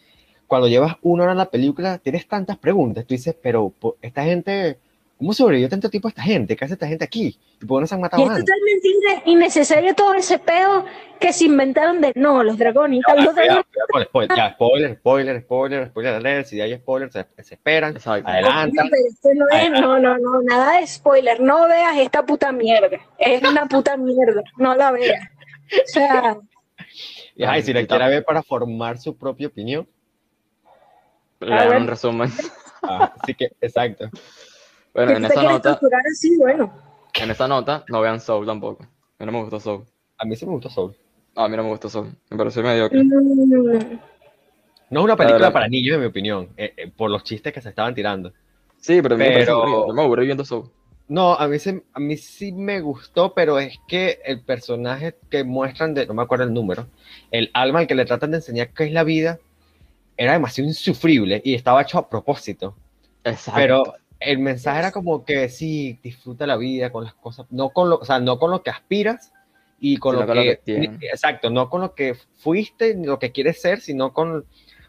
cuando llevas una hora en la película, tienes tantas preguntas. Tú dices, pero esta gente, ¿cómo sobrevivió tanto tiempo esta gente? ¿Qué hace esta gente aquí? ¿Y por qué no se han Y matado es antes? totalmente inne- innecesario todo ese pedo que se inventaron de no, los dragones y. Ya, Los dragones el spoiler. Ya, spoiler, spoiler, spoiler, spoiler alert. Si hay spoilers, se, se esperan, Exacto. adelantan. No, es, no, no, no, nada de spoiler. No veas esta puta mierda. Es una puta mierda. No la veas. O sea, Y, ay, si la Y quiere ver para formar su propia opinión. Lean bueno. un resumen. Ah, así que, exacto. Bueno, si en esa nota, torturar así, bueno. en esa nota, no vean Soul tampoco. A mí no me gustó Soul. A mí sí me gustó Soul. No, a mí no me gustó Soul. Me pareció mediocre. Mm, No es una película para niños, en mi opinión, eh, eh, por los chistes que se estaban tirando. Sí, pero a mí me pareció Pero- aburrido. Yo me aburrí viendo Soul. No, a mí, sí, a mí sí me gustó, pero es que el personaje que muestran, de, no me acuerdo el número, el alma al que le tratan de enseñar qué es la vida, era demasiado insufrible y estaba hecho a propósito. Exacto. Pero el mensaje era como que sí, disfruta la vida con las cosas, no con lo, o sea, no con lo que aspiras y con lo con lo que, que tienes. exacto, no con lo que fuiste ni lo que quieres ser, sino con,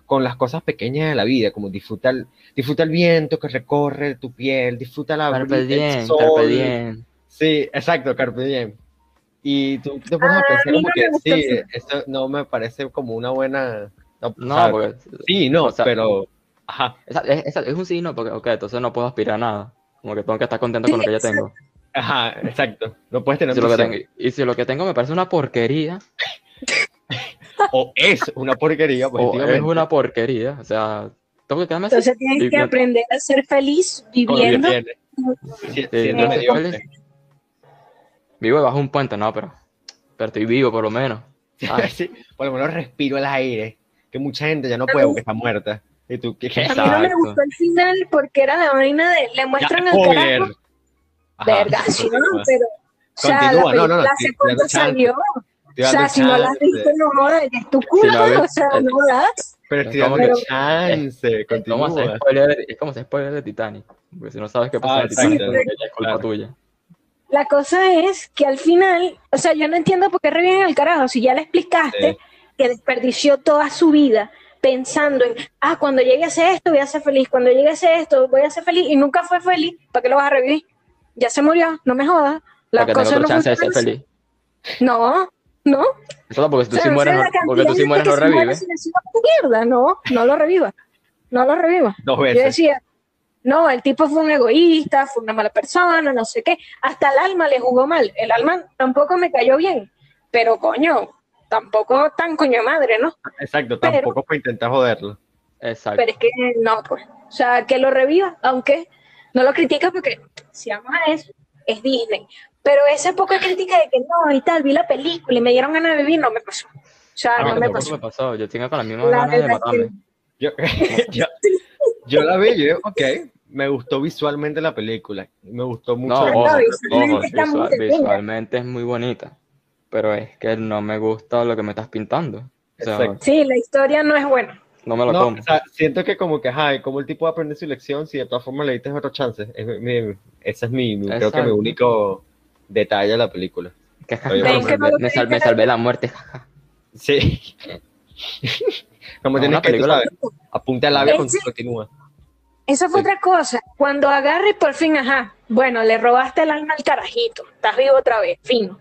con las cosas pequeñas de la vida, como disfrutar, disfruta el viento que recorre tu piel, disfruta la Carpe el diem, sol. carpe diem. Sí, exacto, Carpe Diem. Y tú te pones a Ah, pensar a mí como no que sí, el esto no me parece como una buena... No, No, o sea, porque sí, no, o sea, pero... Ajá, esa- es, esa- es un signo porque, ok, entonces no puedo aspirar a nada. Como que tengo que estar contento con lo que ya tengo. ajá, exacto. No puedes tener Si lo que ambición. tengo- y si lo que tengo me parece una porquería, [laughs] O es una porquería, o es una porquería, o sea, tengo que quedarme así. Entonces tienes que aprender a ser feliz viviendo. Sí, mediocre. feliz. Vivo debajo de un puente, no, pero, pero estoy vivo por lo menos. [laughs] Sí, por lo menos respiro el aire, que mucha gente ya no puede porque está muerta. Y tú, ¿qué, qué? A mí no me gustó el final porque era la vaina de le muestran al spoiler. carajo. Verga, [laughs] sí, no, pero. O sea, Continúa, la no, no, no, película hace cuánto salió. O sea, si no la has visto, no jodas, es tu culpa, o sea, no jodas. Pero estoy Es como dando chance, continúa. de- es como hacer spoiler de Titanic. Porque si no sabes qué pasa Ah, en Titanic, es culpa Claro. tuya. La cosa es que al final, o sea, yo no entiendo por qué reviven al carajo. Si ya le explicaste Sí. que desperdició toda su vida pensando en, ah, cuando llegue a hacer esto voy a ser feliz, cuando llegue a hacer esto voy a ser feliz, y nunca fue feliz, ¿para qué lo vas a revivir? Ya se murió, no me jodas. La cosa no chance de ser feliz. No, no. Eso porque si tú O sea, sí mueres, no- porque tú sí mueres no revives. mierda, no, no lo reviva, no lo reviva. Dos Yo decía, no, el tipo fue un egoísta, fue una mala persona, no sé qué. Hasta el alma le jugó mal. El alma tampoco me cayó bien, pero coño, tampoco tan coño de madre, ¿no? Exacto, Pero- tampoco para intentar joderlo. Exacto. Pero es que no, pues. O sea, que lo reviva, aunque no lo critica porque, si vamos a eso, es Disney. Pero esa poca crítica de que no y tal, vi la película y me dieron ganas de vivir, no me pasó. O sea, A mí no me pasó. me pasó. Yo tengo con la misma La ganas de matarme. Yo, [laughs] yo, yo la vi, yo ok, me gustó visualmente la película. Me gustó mucho. No, ojo, ojo, visual- visualmente es muy bonita. Pero es que no me gusta lo que me estás pintando. O sea, Exacto. Sí, la historia no es buena. no me lo No, como. o sea, siento que como que, ajá, como el tipo va a aprender su lección, si de todas formas le diste otra chance. Es mi- ese es mi, mi- creo que mi único detalle de la película. Que, Oye, me, sal- me quería salvé la muerte. Sí. como No, tienes una que, tú película- sabes, apunta al labio, Ese- continúa. Esa fue Sí. otra cosa. Cuando agarre y por fin, ajá, bueno, le robaste el alma al carajito, estás vivo otra vez, fino.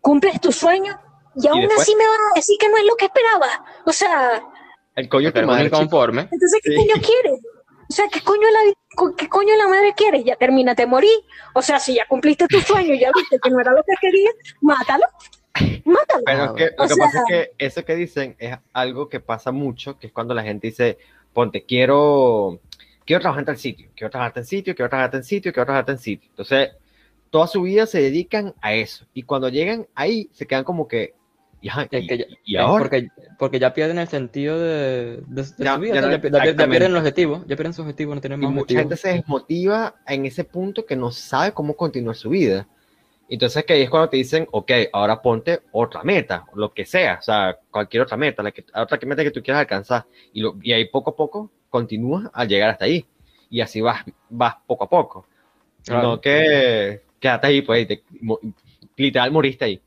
Cumples tu sueño y aún después? así me vas a decir que no es lo que esperaba. O sea, El coño Pero madre, conforme. entonces, ¿qué Sí. coño quieres? O sea, ¿qué coño, la, ¿qué coño la madre quieres? Ya termínate de morir. O sea, si ya cumpliste tu sueño y ya viste que no era lo que querías, mátalo. Mátalo. Pero es que lo O que sea- pasa es que eso que dicen es algo que pasa mucho, que es cuando la gente dice, ponte, quiero, quiero trabajar en tal sitio, quiero trabajar en tal sitio, quiero trabajar en tal sitio, quiero trabajar en tal sitio. Entonces, toda su vida se dedican a eso. Y cuando llegan ahí, se quedan como que, y, y- que ya- y ahora, porque, porque ya pierden el sentido de, de, de Ya- su vida, ya no- ya, pierden el objetivo, ya pierden su objetivo, no tienen y más mucha objetivo. gente se desmotiva en ese punto que no sabe cómo continuar su vida. Entonces, que ahí es cuando te dicen, ok, ahora ponte otra meta, lo que sea, o sea, cualquier otra meta, la que, otra meta que tú quieras alcanzar. Y, lo- y ahí poco a poco continúas al llegar hasta ahí. Y así vas, vas poco a poco. Claro. No que quedaste ahí, pues, y te- mo- literal moriste ahí.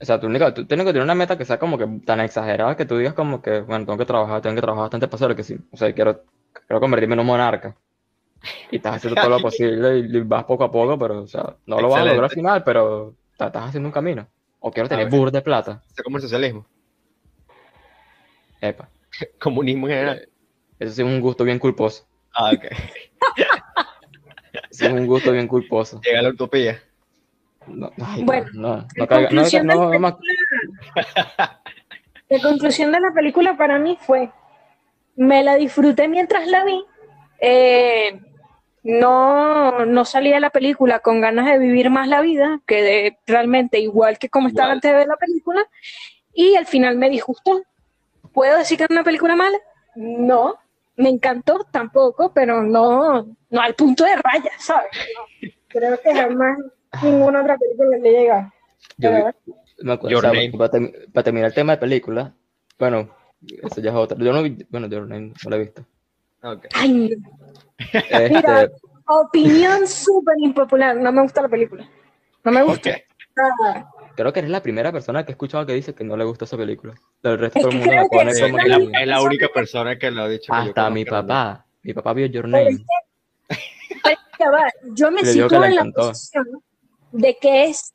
O sea, tú, única- tú tienes que tener una meta que sea como que tan exagerada que tú digas como que, bueno, tengo que trabajar, tengo que trabajar bastante para hacer que sí. O sea, quiero, quiero convertirme en un monarca. Y estás haciendo todo lo [laughs] posible y, y vas poco a poco, pero, o sea, no lo vas a lograr al final, pero ta- estás haciendo un camino. O quiero tener ver. bur de plata. Eso como el socialismo. Epa, [laughs] Comunismo en general. eso sí es un gusto bien culposo. Ah, ok. [laughs] Eso es un gusto bien culposo. Llega la utopía. No, ay, Bueno, no, no, no caiga- no, conclusión no, del no, no, La conclusión de la película para mí fue, me la disfruté mientras la vi, eh, no, no salí de la película con ganas de vivir más la vida, quedé realmente igual que como estaba Igual. antes de ver la película, y al final me disgustó. ¿Puedo decir que es una película mala? No, me encantó tampoco, pero no, no al punto de raya, ¿sabes? No, creo que jamás ninguna otra película le llega. Yo me acuerdo, o sea, para, termi- para terminar el tema de película, bueno, eso ya es otra. Yo no vi, bueno, Your Name no la he visto. Ay, no. Este, Mira. Opinión súper impopular, no me gusta la película. No me gusta. Creo que eres la primera persona que he escuchado que dice que no le gusta esa película. El resto Es que mundo la pone como Es la, es la única persona que lo ha dicho. Hasta mi papá. Mi papá vio Your Pero Name. es que- pero ya va, yo me sitúo en la encantó. posición de que es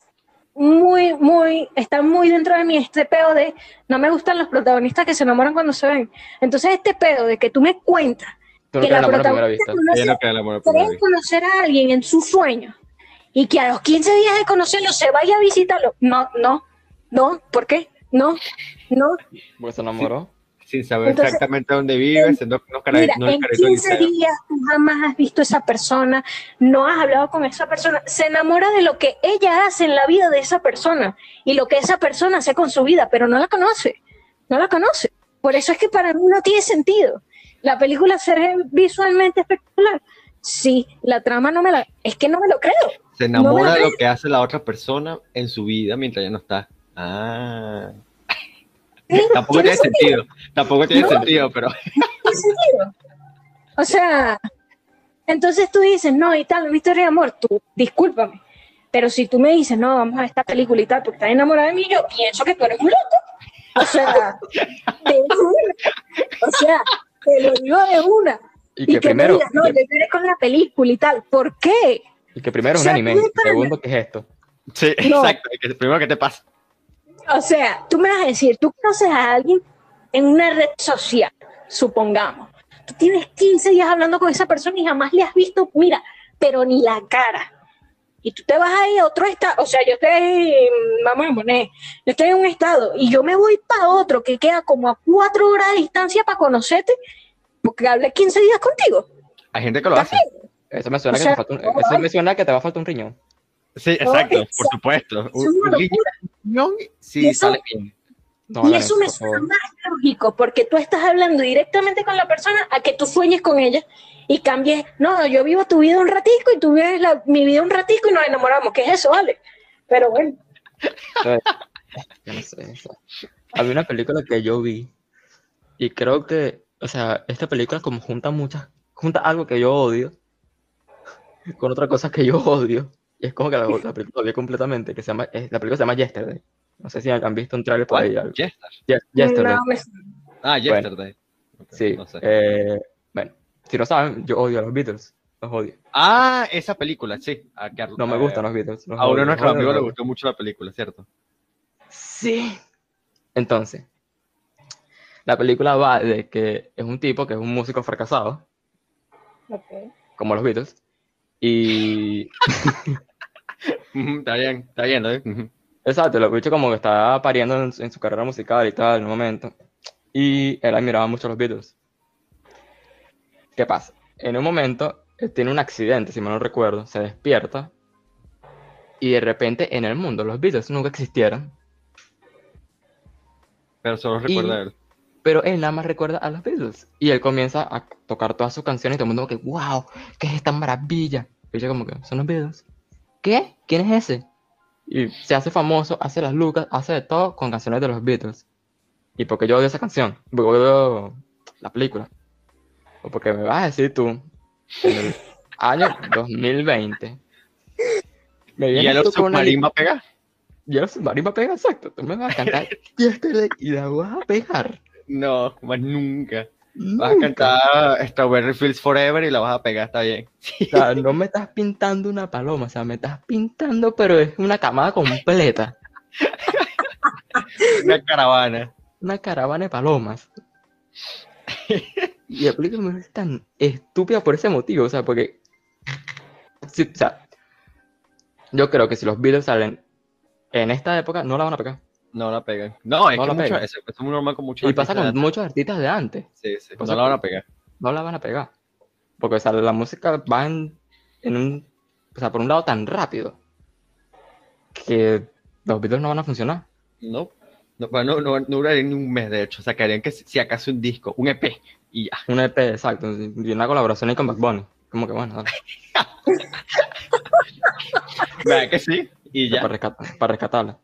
muy, muy, está muy dentro de mí este pedo de no me gustan los protagonistas que se enamoran cuando se ven. Entonces este pedo de que tú me cuentas Tú no que la protagonista conoce no conocer a alguien en sus sueños y que a los 15 días de conocerlo se vaya a visitarlo. No, no, no, ¿por qué? No, no. Porque se enamoró. Sin saber Entonces, exactamente dónde vive, siendo unos cara- Mira, unos en caritos 15 liceo. días tú jamás has visto a esa persona, no has hablado con esa persona, se enamora de lo que ella hace en la vida de esa persona y lo que esa persona hace con su vida, pero no la conoce, no la conoce. Por eso es que para mí no tiene sentido. La película se ve visualmente espectacular. Sí, la trama no me la... Es que no me lo creo. Se No enamora de lo que hace la otra persona en su vida mientras ya no está. Ah. Sí, Tampoco tiene sentido. Tampoco tiene No. sentido, pero tiene sentido. O sea, entonces tú dices, no, y tal, historia de amor, tú, discúlpame. Pero si tú me dices, no, vamos a ver esta película y tal, porque estás enamorada de mí, yo pienso que tú eres un loco. O sea, de una. O sea, te lo digo de una. Y Y, que que, primero, digas, no, yo lloré con la película y tal. ¿Por qué? Y que primero es o un sea, anime. segundo, ¿qué es esto? sí, No. exacto. que primero, ¿qué te pasa? O sea, tú me vas a decir, tú conoces a alguien en una red social, supongamos. Tú tienes 15 días hablando con esa persona y jamás le has visto, mira, pero ni la cara. Y tú te vas ahí a otro estado, o sea, yo estoy, vamos a poner, yo estoy en un estado y yo me voy para otro que queda como a cuatro horas de distancia para conocerte, porque hablé 15 días contigo. Hay gente que lo hace. Eso me suena, O que, sea, te falta un- eso me suena que te va a faltar un riñón. Sí, exacto, por supuesto. Es Un, un riñón, si Y eso- sale bien. No, y eso me suena más lógico, porque tú estás hablando directamente con la persona a que tú sueñes con ella y cambies, no, yo vivo tu vida un ratico y tú vives la- mi vida un ratico y nos enamoramos. ¿Qué es eso, vale? Pero bueno, Yo no sé, sea, había una película que yo vi y creo que, o sea, esta película como junta muchas, junta algo que yo odio con otra cosa que yo odio y es como que la, la película la completamente, que se llama, es- la película se llama Yesterday. No sé si han han visto un trailer por ahí. Yesterday, no me- Ah, Bueno. Yesterday. Sí. no sé. eh, bueno, si no saben, yo odio a los Beatles, los odio. Ah, esa película, sí. A, No me a- gustan los Beatles. los A uno de nuestros amigos le gustó mucho la película, ¿cierto? Sí. Entonces, la película va de que es un tipo que es un músico fracasado, como los Beatles, y [laughs] Está bien, está bien, ¿eh? Exacto, lo bicho como que está pariendo en, en su carrera musical y tal en un momento, y él admiraba mucho a los Beatles. ¿qué pasa? En un momento, él tiene un accidente, si mal no recuerdo, se despierta y de repente en el mundo los Beatles nunca existieron, Pero solo Y- recuerda él. pero él nada más recuerda a los Beatles y él comienza a tocar todas sus canciones y todo el mundo que, wow, ¿qué es esta maravilla? Y yo como que, son los Beatles. ¿Qué? ¿Quién es ese? Y se hace famoso, hace las lucas, hace de todo con canciones de los Beatles. ¿Y porque yo odio esa canción? Porque odio la película. O porque me vas a decir tú, en el [laughs] año 2020, me ¿Y el submarino va a pegar? y el submarino va a pegar, exacto. Tú me vas a cantar Yesterday [laughs] y la vas a pegar. No, más nunca. Vas a cantar Strawberry Fields Forever y la vas a pegar, está bien. [laughs] O sea, no me estás pintando una paloma, o sea, me estás pintando, pero es una camada completa. [laughs] Una caravana. Una caravana de palomas. Y la película me es tan estúpida por ese motivo, o sea, porque. sí, o sea, yo creo que si los Beatles salen en esta época, no la van a pegar. No la pegan. No, es No que la mucho, eso es muy normal con muchos Y pasa con muchos artistas de antes. Sí, sí, O no la van a pegar. no la van a pegar. Porque o sea, la música va en, en un, o sea, por un lado tan rápido que los Beatles no van a funcionar. No, no, no, no duraría ni un mes, de hecho. Sacarían que si acaso un disco, un EP, y ya. Un EP, exacto, y una colaboración ahí con Back Bunny. Como que bueno, [laughs] ¿Verdad que sí? Y ya. para, rescatar, para rescatarla.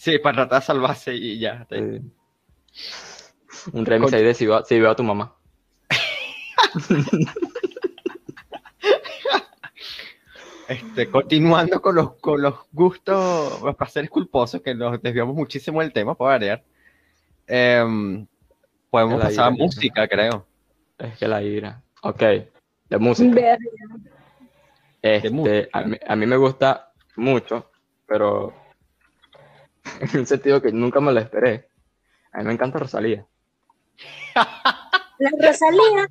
Sí, para tratar de salvarse y ya. Sí. Un remix ahí de si veo, si veo a tu mamá. Este, continuando con los, con los gustos, los placeres culposos, que nos desviamos muchísimo del tema, para variar. Em, podemos La pasar a ira, música, creo. Es que la ira. Ok, de música. Ver- Este, música. A, mí, a mí me gusta mucho, pero [laughs] en un sentido que nunca me lo esperé. A mí me encanta Rosalía. La Rosalía,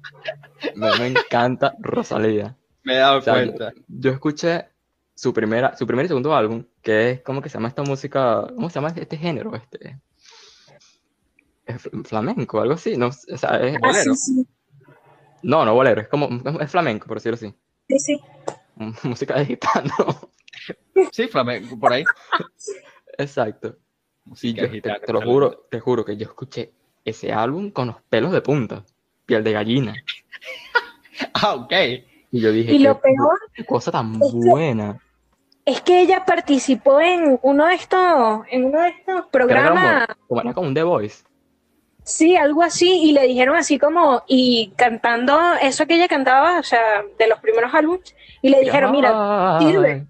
Me, me encanta Rosalía. Me he dado O sea, cuenta. Yo escuché su primera, su primer y segundo álbum, que es como que se llama esta música, ¿cómo se llama este género? Este es fl- flamenco, algo así, no, o sea, es- ah, Bolero. sí, sí, no, no bolero, es como es flamenco, por decirlo así, sí, sí. [laughs] música de gitano, Sí, flamenco, por ahí. [laughs] exacto. Y yo te, gitana, te lo juro, te juro que yo escuché ese álbum con los pelos de punta, piel de gallina, [laughs] Ah, ok. y yo dije, Y lo qué, peor qué cosa tan es que- buena. es que ella participó en uno de estos, en uno de estos programas, como, como- era como un The Voice. sí, algo así, y le dijeron así como, y cantando eso que ella cantaba, o sea, de los primeros álbumes, y le dijeron, mira, sirve.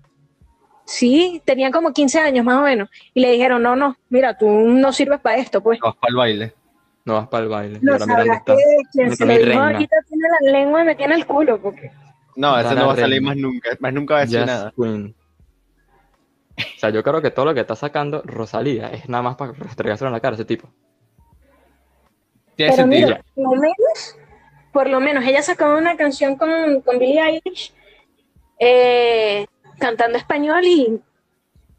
Sí, tenía como 15 años más o menos, y le dijeron, no, no, mira, tú no sirves para esto, pues. Vas para el baile. No vas para el baile. No sabrás que quien se lo dijo tiene la lengua metida en el culo, porque No, ese Dana no va a salir Reina. más nunca. Más nunca va a decir Yes, nada. Queen. O sea, yo creo que todo lo que está sacando Rosalía es nada más para restregárselo en la cara a ese tipo. Tiene Pero sentido. mira, por lo menos, por lo menos, ella sacó una canción con, con Billie Eilish eh, cantando español y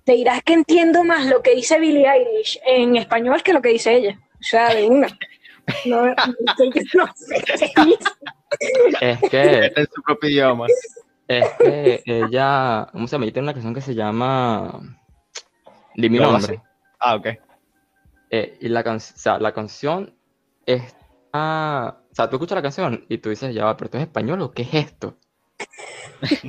te dirás que entiendo más lo que dice Billie Eilish en español que lo que dice ella. O sea, de una. No, no sé [laughs] qué dice. Es que, Está en su propio idioma. es que ella, ¿cómo se llama? Ella tiene una canción que se llama Di mi nombre. Ah, ok. Eh, y la, can- o sea, la canción está... O sea, tú escuchas la canción y tú dices, ya va, pero esto es español o qué es esto? [laughs]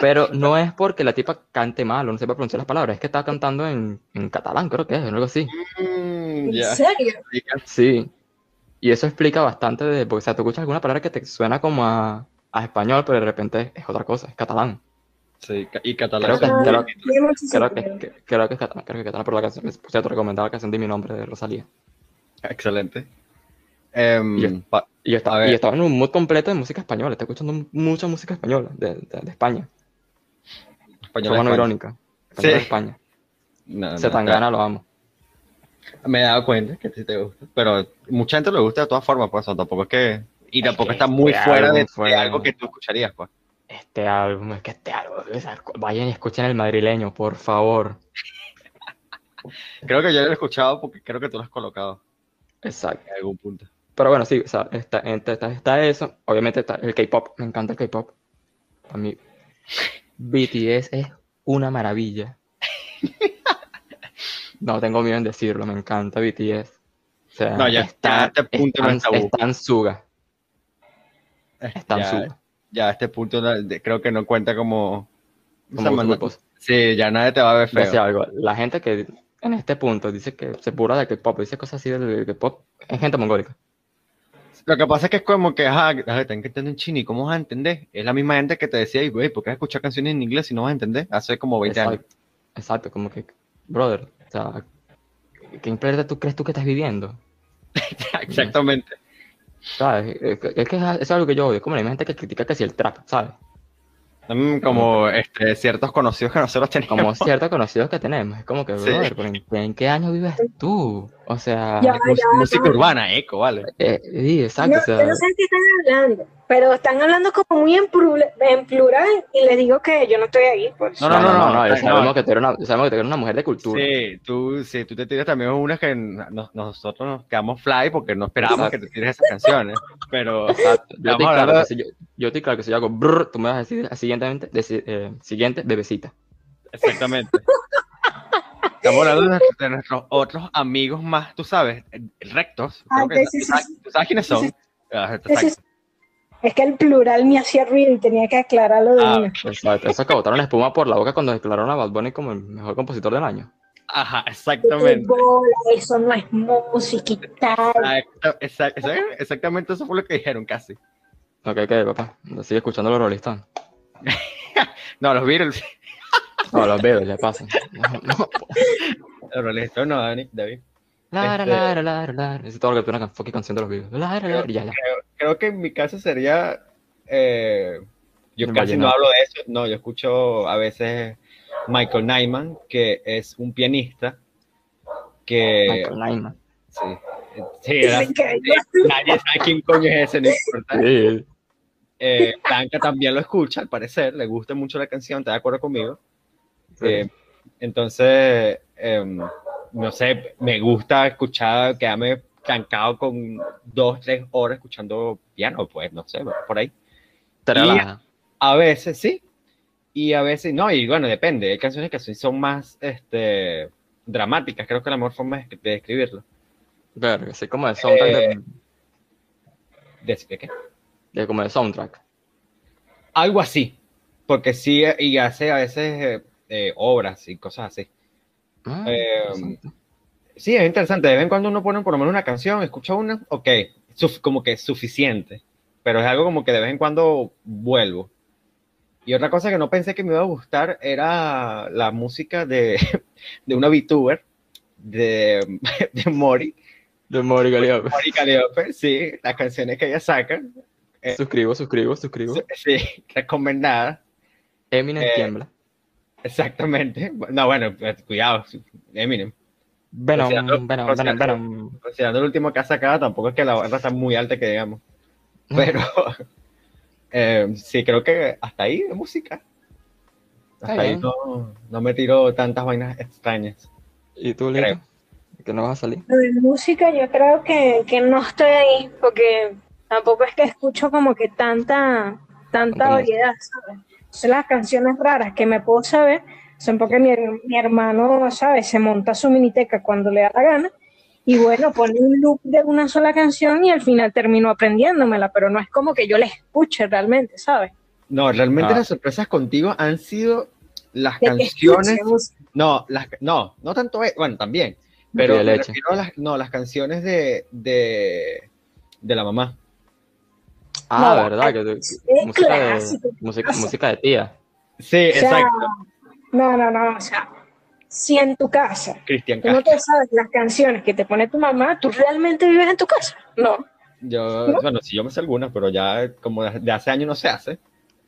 Pero no es porque la tipa cante mal o no sepa pronunciar las palabras, es que está cantando en, en catalán, creo que es, o algo así. Mm, ¿En serio? Sí. Y eso explica bastante de, porque o sea, tú escuchas alguna palabra que te suena como a, a español, pero de repente es otra cosa, es catalán. Sí, y catalán. Creo que, Ah, creo, creo que, creo que es catalán, creo que es catalán, pero la canción, por cierto, recomendaba la canción de mi nombre de Rosalía. Excelente. Y yo- estaba, yo estaba en un mood completo de música española, estoy escuchando mucha música española de, de- de España. irónica. Española de. España. No, no, Se tan gana, lo amo. Me he dado cuenta que sí te gusta. Pero mucha gente le gusta de todas formas, pues. Tampoco es que. Y tampoco que está muy este fuera de, de algo que tú escucharías, pues. Este álbum, es que este álbum, vayan y escuchen el madrileño, por favor. Creo que yo lo he escuchado porque creo que tú lo has colocado Exacto. en algún punto. Pero bueno, sí, o sea, está, está, está- está eso. Obviamente está el K-pop. Me encanta el K-pop. A mí, BTS es una maravilla. [laughs] No tengo miedo en decirlo, me encanta BTS. O sea, No, ya- a este punto están, es tabú. están suga, están ya, suga. ya a este punto creo que no cuenta como... o Como sea, grupos. Sí, ya nadie te va a ver feo. algo, la gente que en este punto dice que se pura de K-pop, dice cosas así del K-pop, es gente mongólica. Lo que pasa es que es como que, ajá, que entender en chino, ¿y cómo vas a entender? Es la misma gente que te decía, "Ey, güey, ¿por qué escuchar canciones en inglés si no vas a entender? Hace como 20 años. Exacto, como que, brother, o sea, ¿qué planeta tú crees tú que estás viviendo? [laughs] Exactamente. ¿Sabes? Es que es, algo que yo odio, como la misma gente que critica que si el trap, ¿sabes? Mm, Como este, ciertos conocidos que nosotros tenemos. Como ciertos conocidos que tenemos, es como que, [laughs] brother, ¿pero en, en qué año vives tú? O sea, Ya, Mus- ya, música ya. urbana, eco, vale. eh, sí, exacto, No, o sea, yo no sé de qué están hablando, pero están hablando como muy en, plura- en plural y les digo que yo no estoy ahí. Pues. No, no, no, no, no, no, sabemos, no. que tú eres una, sabemos que tú eres una mujer de cultura. Sí, tú, sí, tú te tiras también unas que nos- nosotros nos quedamos fly porque no esperábamos que te tires esas canciones. Pero. Yo estoy claro que si yo, yo estoy claro que si yo hago brr, tú me vas a decir siguientemente, deci- eh, siguiente, bebecita. Exactamente. [laughs] Estamos hablando de, nuestros- de nuestros otros amigos más, tú sabes, rectos. Ah, creo que- sí, sí, ¿tú sabes- sí. ¿Tú sabes quiénes son? Sí, sí. Ah, Es, que el plural me hacía ruido y tenía que aclararlo de Ah, una. Exacto. Esos que botaron la espuma por la boca cuando declararon a Bad Bunny como el mejor compositor del año. Ajá, exactamente. bola, eso no es música y tal. Exacto, exact- exact- Exactamente eso fue lo que dijeron casi. Ok, ok, papá. Sigue escuchando los Rolling Stones. [laughs] No, los Beatles. No, los Beatles le pasan. No, no. Los Rolling Stones no, Dani, David. La, Este- la, la, la, la. Necesito todo lo que tú una fucking canción de los Beatles. La, la, la, y ya, ya. Creo que en mi caso sería. eh, yo El casi no hablo de eso. No, yo escucho a veces Michael Nyman, que es un pianista que. Michael Nyman. Sí, era- nadie sabe quién coño es ese, no importa. Sí. Eh, Blanca también lo escucha, al parecer, le gusta mucho la canción, ¿está de acuerdo conmigo? Sí. Eh, entonces, em, no sé, me gusta escuchar, quedarme trancado con dos, tres horas escuchando piano, pues, no sé, por ahí. A veces sí, y a veces no, y bueno, depende, hay canciones que sí son más este, dramáticas, creo que la mejor forma es de describirlo. Verga, así como de soundtrack Eh, de, ¿De, de qué? de- como de soundtrack. Algo así, porque sí, y hace a veces eh, obras y cosas así. Ah, Eh. Sí, es interesante. De vez en cuando uno pone por lo menos una canción, escucha una, ok, suf- como que es suficiente. Pero es algo como que de vez en cuando vuelvo. Y otra cosa que no pensé que me iba a gustar era la música de, [laughs] de una VTuber, de, [laughs] de Mori, De Mori Galeope. Mori Calliope, sí, las canciones que ella saca, eh, Suscribo, suscribo, suscribo. sí, [laughs] recomendadas, Eminem Eh, tiembla. Exactamente. No, bueno, pues, cuidado, Eminem. Venom, considerando- Venom, Venom, considerando- Venom. considerando el último que ha sacado, tampoco es que la barra está muy alta que digamos. Pero [laughs] eh, sí, creo que hasta ahí de música. Hasta ahí no, no me tiro tantas vainas extrañas. ¿Y tú, Creo. Lito? ¿Que no vas a salir? Lo de música yo creo que, que no estoy ahí porque tampoco es que escucho como que tanta, tanta Tanta variedad, ¿sabes? Las canciones raras que me puedo saber, son porque mi, mi hermano, ¿sabes? Se monta su miniteca cuando le da la gana y bueno, pone un loop de una sola canción y al final termino aprendiéndomela, pero no es como que yo la escuche realmente, ¿sabes? No, realmente Ah. las sorpresas contigo han sido las De canciones. No, las, no, no tanto, e- bueno, también. Pero de me leche. refiero a las, no, las canciones de, de, de la mamá. Ah, No, ¿verdad? Que, tú- es música, de, clásico. música, música de tía. Sí, O sea, exacto. no, no, no, o sea, si en tu casa Cristian tú no te sabes las canciones que te pone tu mamá, ¿tú realmente vives en tu casa? No. Yo, bueno, sí, yo me sé algunas, pero ya como de, de hace años no se hace.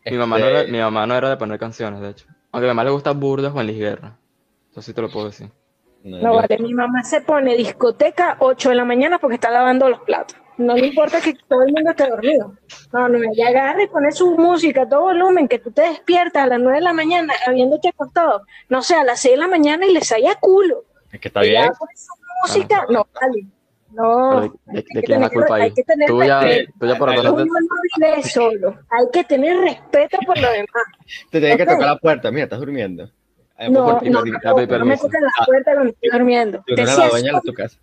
Mi mamá, no Este, era, mi mamá no era de poner canciones, de hecho. Aunque a mi mamá le gusta Burda Juan Luis Guerra. Eso sí te lo puedo decir. no, No vale, mi mamá se pone discoteca 8 de la mañana porque está lavando los platos. No le importa que todo el mundo esté dormido. No, no, ella agarra y pone su música a todo volumen, que tú te despiertas a las 9 de la mañana habiéndote acostado, no sé, a las 6 de la mañana y le sale a culo. Es que está Ella bien. pone su música, no, vale. No, ¿De, de- hay de que quién es la culpa hay ahí? que tener Tú ya, respeto. tú ya por Uno no vive [laughs] solo. Hay que tener respeto por lo demás. Te tienes que Ok. tocar la puerta. Mira, estás durmiendo. Ay, No, por ti, no, no, no me toquen la Ah. puerta cuando estoy durmiendo. Tú Te eres la dueña de tu casa.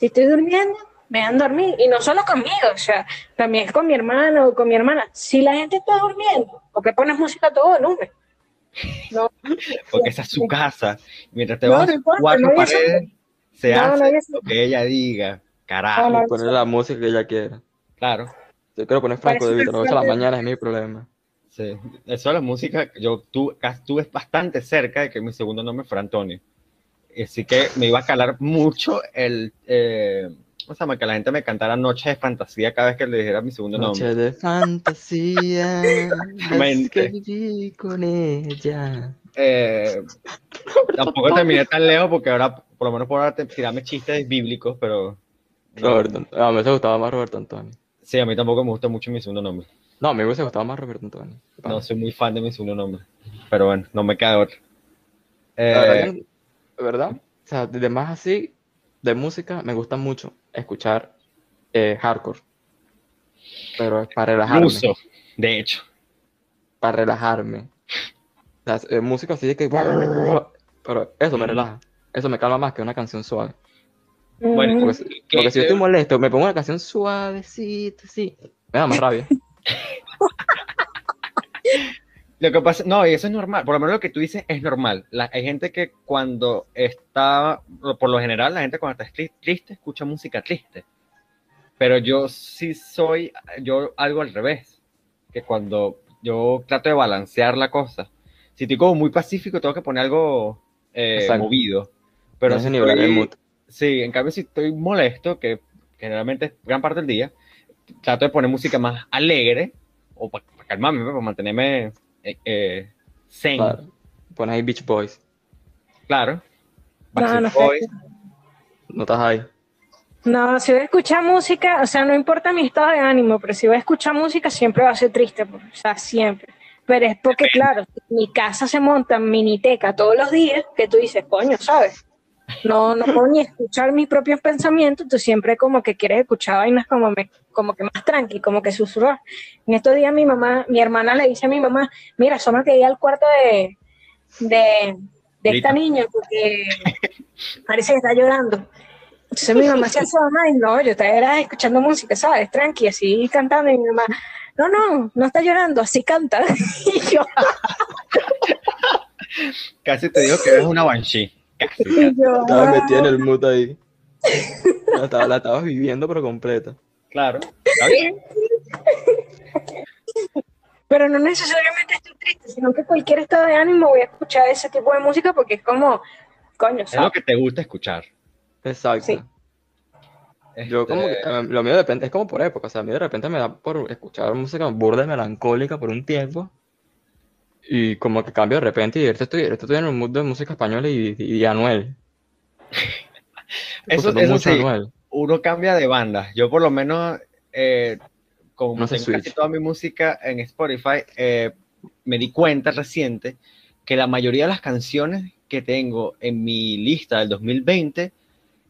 Si estoy durmiendo, me dan dormir. Y no solo conmigo, o sea, también es con mi hermano o con mi hermana. Si la gente está durmiendo, ¿por qué pones música a todo volumen? No, Porque esa es su casa. Mientras te No, vas no a importa, cuatro paredes, se No, no hace lo que ella diga. Carajo. No, no. poner la música que ella quiera. Claro. Yo quiero poner Franco Parece de Vita a las 8 de la mañana, es mi problema. Sí. Eso de la música, yo casi estuve bastante cerca de que mi segundo nombre fuera Antonio. Así que me iba a calar mucho el. Eh, ¿Cómo se llama? Que la gente me cantara Noches de Fantasía cada vez que le dijera mi segundo Noche nombre. de fantasía, [laughs] Mente. que viví con ella. Eh, [laughs] tampoco terminé tan lejos porque ahora, por lo menos por ahora, te- tirarme chistes bíblicos, pero. no. Roberto, a mí me gustaba más Roberto Antonio. Sí, a mí tampoco me gusta mucho mi segundo nombre. No, a mí me hubiese gustado más Roberto Antonio. No soy muy fan de mi segundo nombre. Pero bueno, no me queda otro. Eh, ¿verdad? O sea, de más así, de música, me gusta mucho escuchar eh, hardcore. Pero es para relajarme. ruso, de hecho. Para relajarme. Eh, música así de que. Pero eso me relaja. Eso me calma más que una canción suave. Bueno, Porque, si- ¿Qué- porque si yo estoy molesto, me pongo una canción suavecita, sí. Me da más rabia. [laughs] Lo que pasa, no, y eso es normal, por lo menos lo que tú dices es normal. La- hay gente que cuando está, por lo general, la gente cuando está tri- triste escucha música triste. Pero yo sí soy, yo algo al revés, que cuando yo trato de balancear la cosa, si estoy como muy pacífico, tengo que poner algo eh, movido. Pero Ese si estoy- mood. Sí, en cambio, si estoy molesto, que generalmente es gran parte del día, trato de poner música más alegre, o para calmarme, para mantenerme eh, eh, zen. Claro. Claro. Pones ahí Beach Boys. No, Backstreet no sé. Boys. No estás ahí. No, si voy a escuchar música, o sea, no importa mi estado de ánimo, pero si voy a escuchar música siempre va a ser triste, o sea, siempre. Pero es porque, claro, mi casa se monta miniteca todos los días, que tú dices, coño, ¿sabes? No, no puedo ni escuchar mis propios pensamientos, tú siempre como que quieres escuchar vainas como, me, como que más tranqui, como que susurrar. En estos días mi mamá, mi hermana le dice a mi mamá, mira, asómate ahí al cuarto de, de, de esta niña, porque parece que está llorando. Entonces mi mamá se asoma y no, yo estaba escuchando música, ¿sabes? Tranqui, así cantando. Y mi mamá, no, no, no está llorando, así canta. [laughs] Y yo, Casi te digo que eres una banshee. Casi, casi. y yo, Estabas "Ah". metida en el mood ahí. [laughs] La, estaba- la estabas viviendo, pero completa. Claro. Está bien. Pero no necesariamente estoy triste, sino que cualquier estado de ánimo voy a escuchar ese tipo de música porque es como, coño, Es lo ¿sabes? que te gusta escuchar. Exacto. Sí. Yo como que, Este, lo mío depende, es como por época, o sea, a mí de repente me da por escuchar música burda y melancólica por un tiempo y como que cambio de repente y ahorita estoy, ahorita estoy en un mood de música española y, y, y Anuel. [laughs] Eso- eso mucho sí. Anuel. Uno cambia de banda. Yo por lo menos, eh, como No se tengo casi toda mi música en Spotify, eh, me di cuenta reciente que la mayoría de las canciones que tengo en mi lista del 2020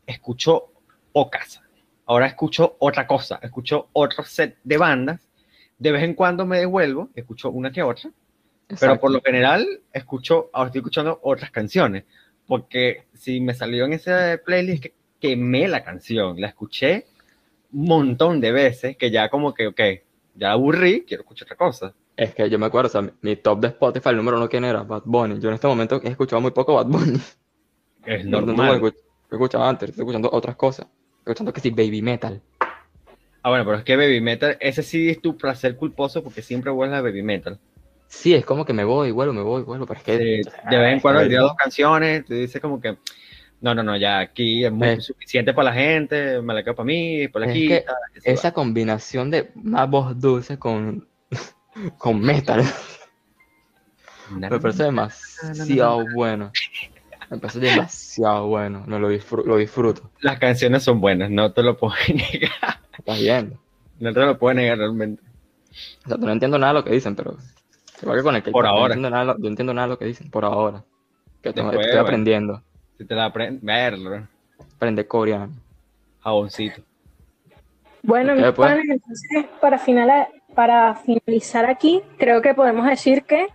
escucho pocas. Ahora escucho otra cosa, escucho otro set de bandas. De vez en cuando me devuelvo, escucho una que otra, pero por lo Exacto. general escucho, ahora estoy escuchando otras canciones, porque si me salió en ese playlist que quemé la canción, la escuché un montón de veces que ya como que, ok, ya aburrí, quiero escuchar otra cosa. Es que yo me acuerdo, o sea, mi, top de Spotify, el número uno, ¿quién era? Bad Bunny. Yo en este momento he escuchado muy poco Bad Bunny. Es No, no, no, normal. lo escuchaba antes, estoy escuchando otras cosas. Estoy escuchando que sí, baby metal. Ah, bueno, pero es que Baby Metal, ese sí es tu placer culposo porque siempre vuelves a Baby Metal. Sí, es como que me voy, vuelvo, me voy, vuelvo, pero es que... Sí, de vez en cuando Ay, tiras dos canciones, te dice como que, no, no, no, ya aquí es muy Eh. suficiente para la gente, me la quedo para mí, la Es quita, se va. Esa combinación de más voz dulce con, [laughs] con metal me parece demasiado bueno. Me parece demasiado bueno. No, lo, disfru- lo disfruto. Las canciones son buenas, no te lo puedo [laughs] negar. Estás viendo. No te lo puedo negar realmente. O sea, no entiendo nada de lo que dicen, pero. Igual que con el que Por yo ahora. No entiendo nada, yo entiendo nada de lo que dicen, por ahora. Que Después, estoy bueno. Si te la aprendes, verlo. Aprende coreano. jaboncito. Bueno, mis pues. panes, entonces para, final, para finalizar aquí, creo que podemos decir que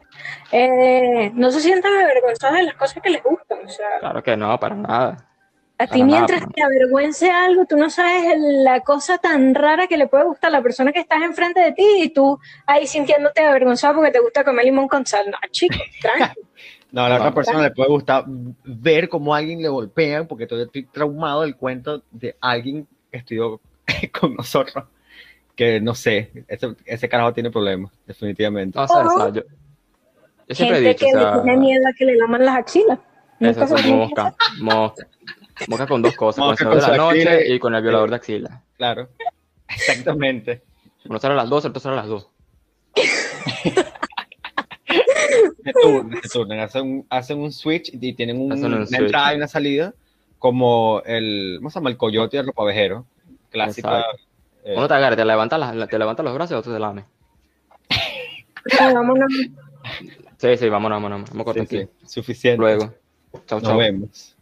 eh, no se sientan avergonzados de las cosas que les gustan. O sea, Claro que no, para nada. a ti nada, mientras para te avergüence algo, tú no sabes la cosa tan rara que le puede gustar a la persona que estás enfrente de ti y tú ahí sintiéndote avergonzado porque te gusta comer limón con sal. No, chico, [laughs] tranqui. No, a la otra persona le puede gustar ver cómo a alguien le golpean, porque todavía estoy traumado del cuento de alguien que estudió [laughs] con nosotros, que no sé, ese, ese carajo tiene problemas, definitivamente. O sea, o sea, yo, yo siempre he Gente dicho, que o le sea, tiene miedo a que le laman las axilas. Nunca es mosca, mosca. Mosca con dos cosas, con el Mosca señor de la noche axila. y con el violador de axila. Claro, [laughs] exactamente. Uno sale a las 12, el otro sale a las 2. [laughs] Se turnan, se turnan, hacen un, hacen un switch y tienen un- Hacen un una switch. entrada y una salida, como el, ¿cómo se llama? El coyote del ropavejero, clásica. Eh, Uno te agarra, te levanta, las- te levanta los brazos y otro te lame. No, vámonos. Sí, sí, vámonos, vámonos, vámonos. Vamos a cortar sí, aquí. sí, suficiente. Luego. Chau, Nos chau. vemos.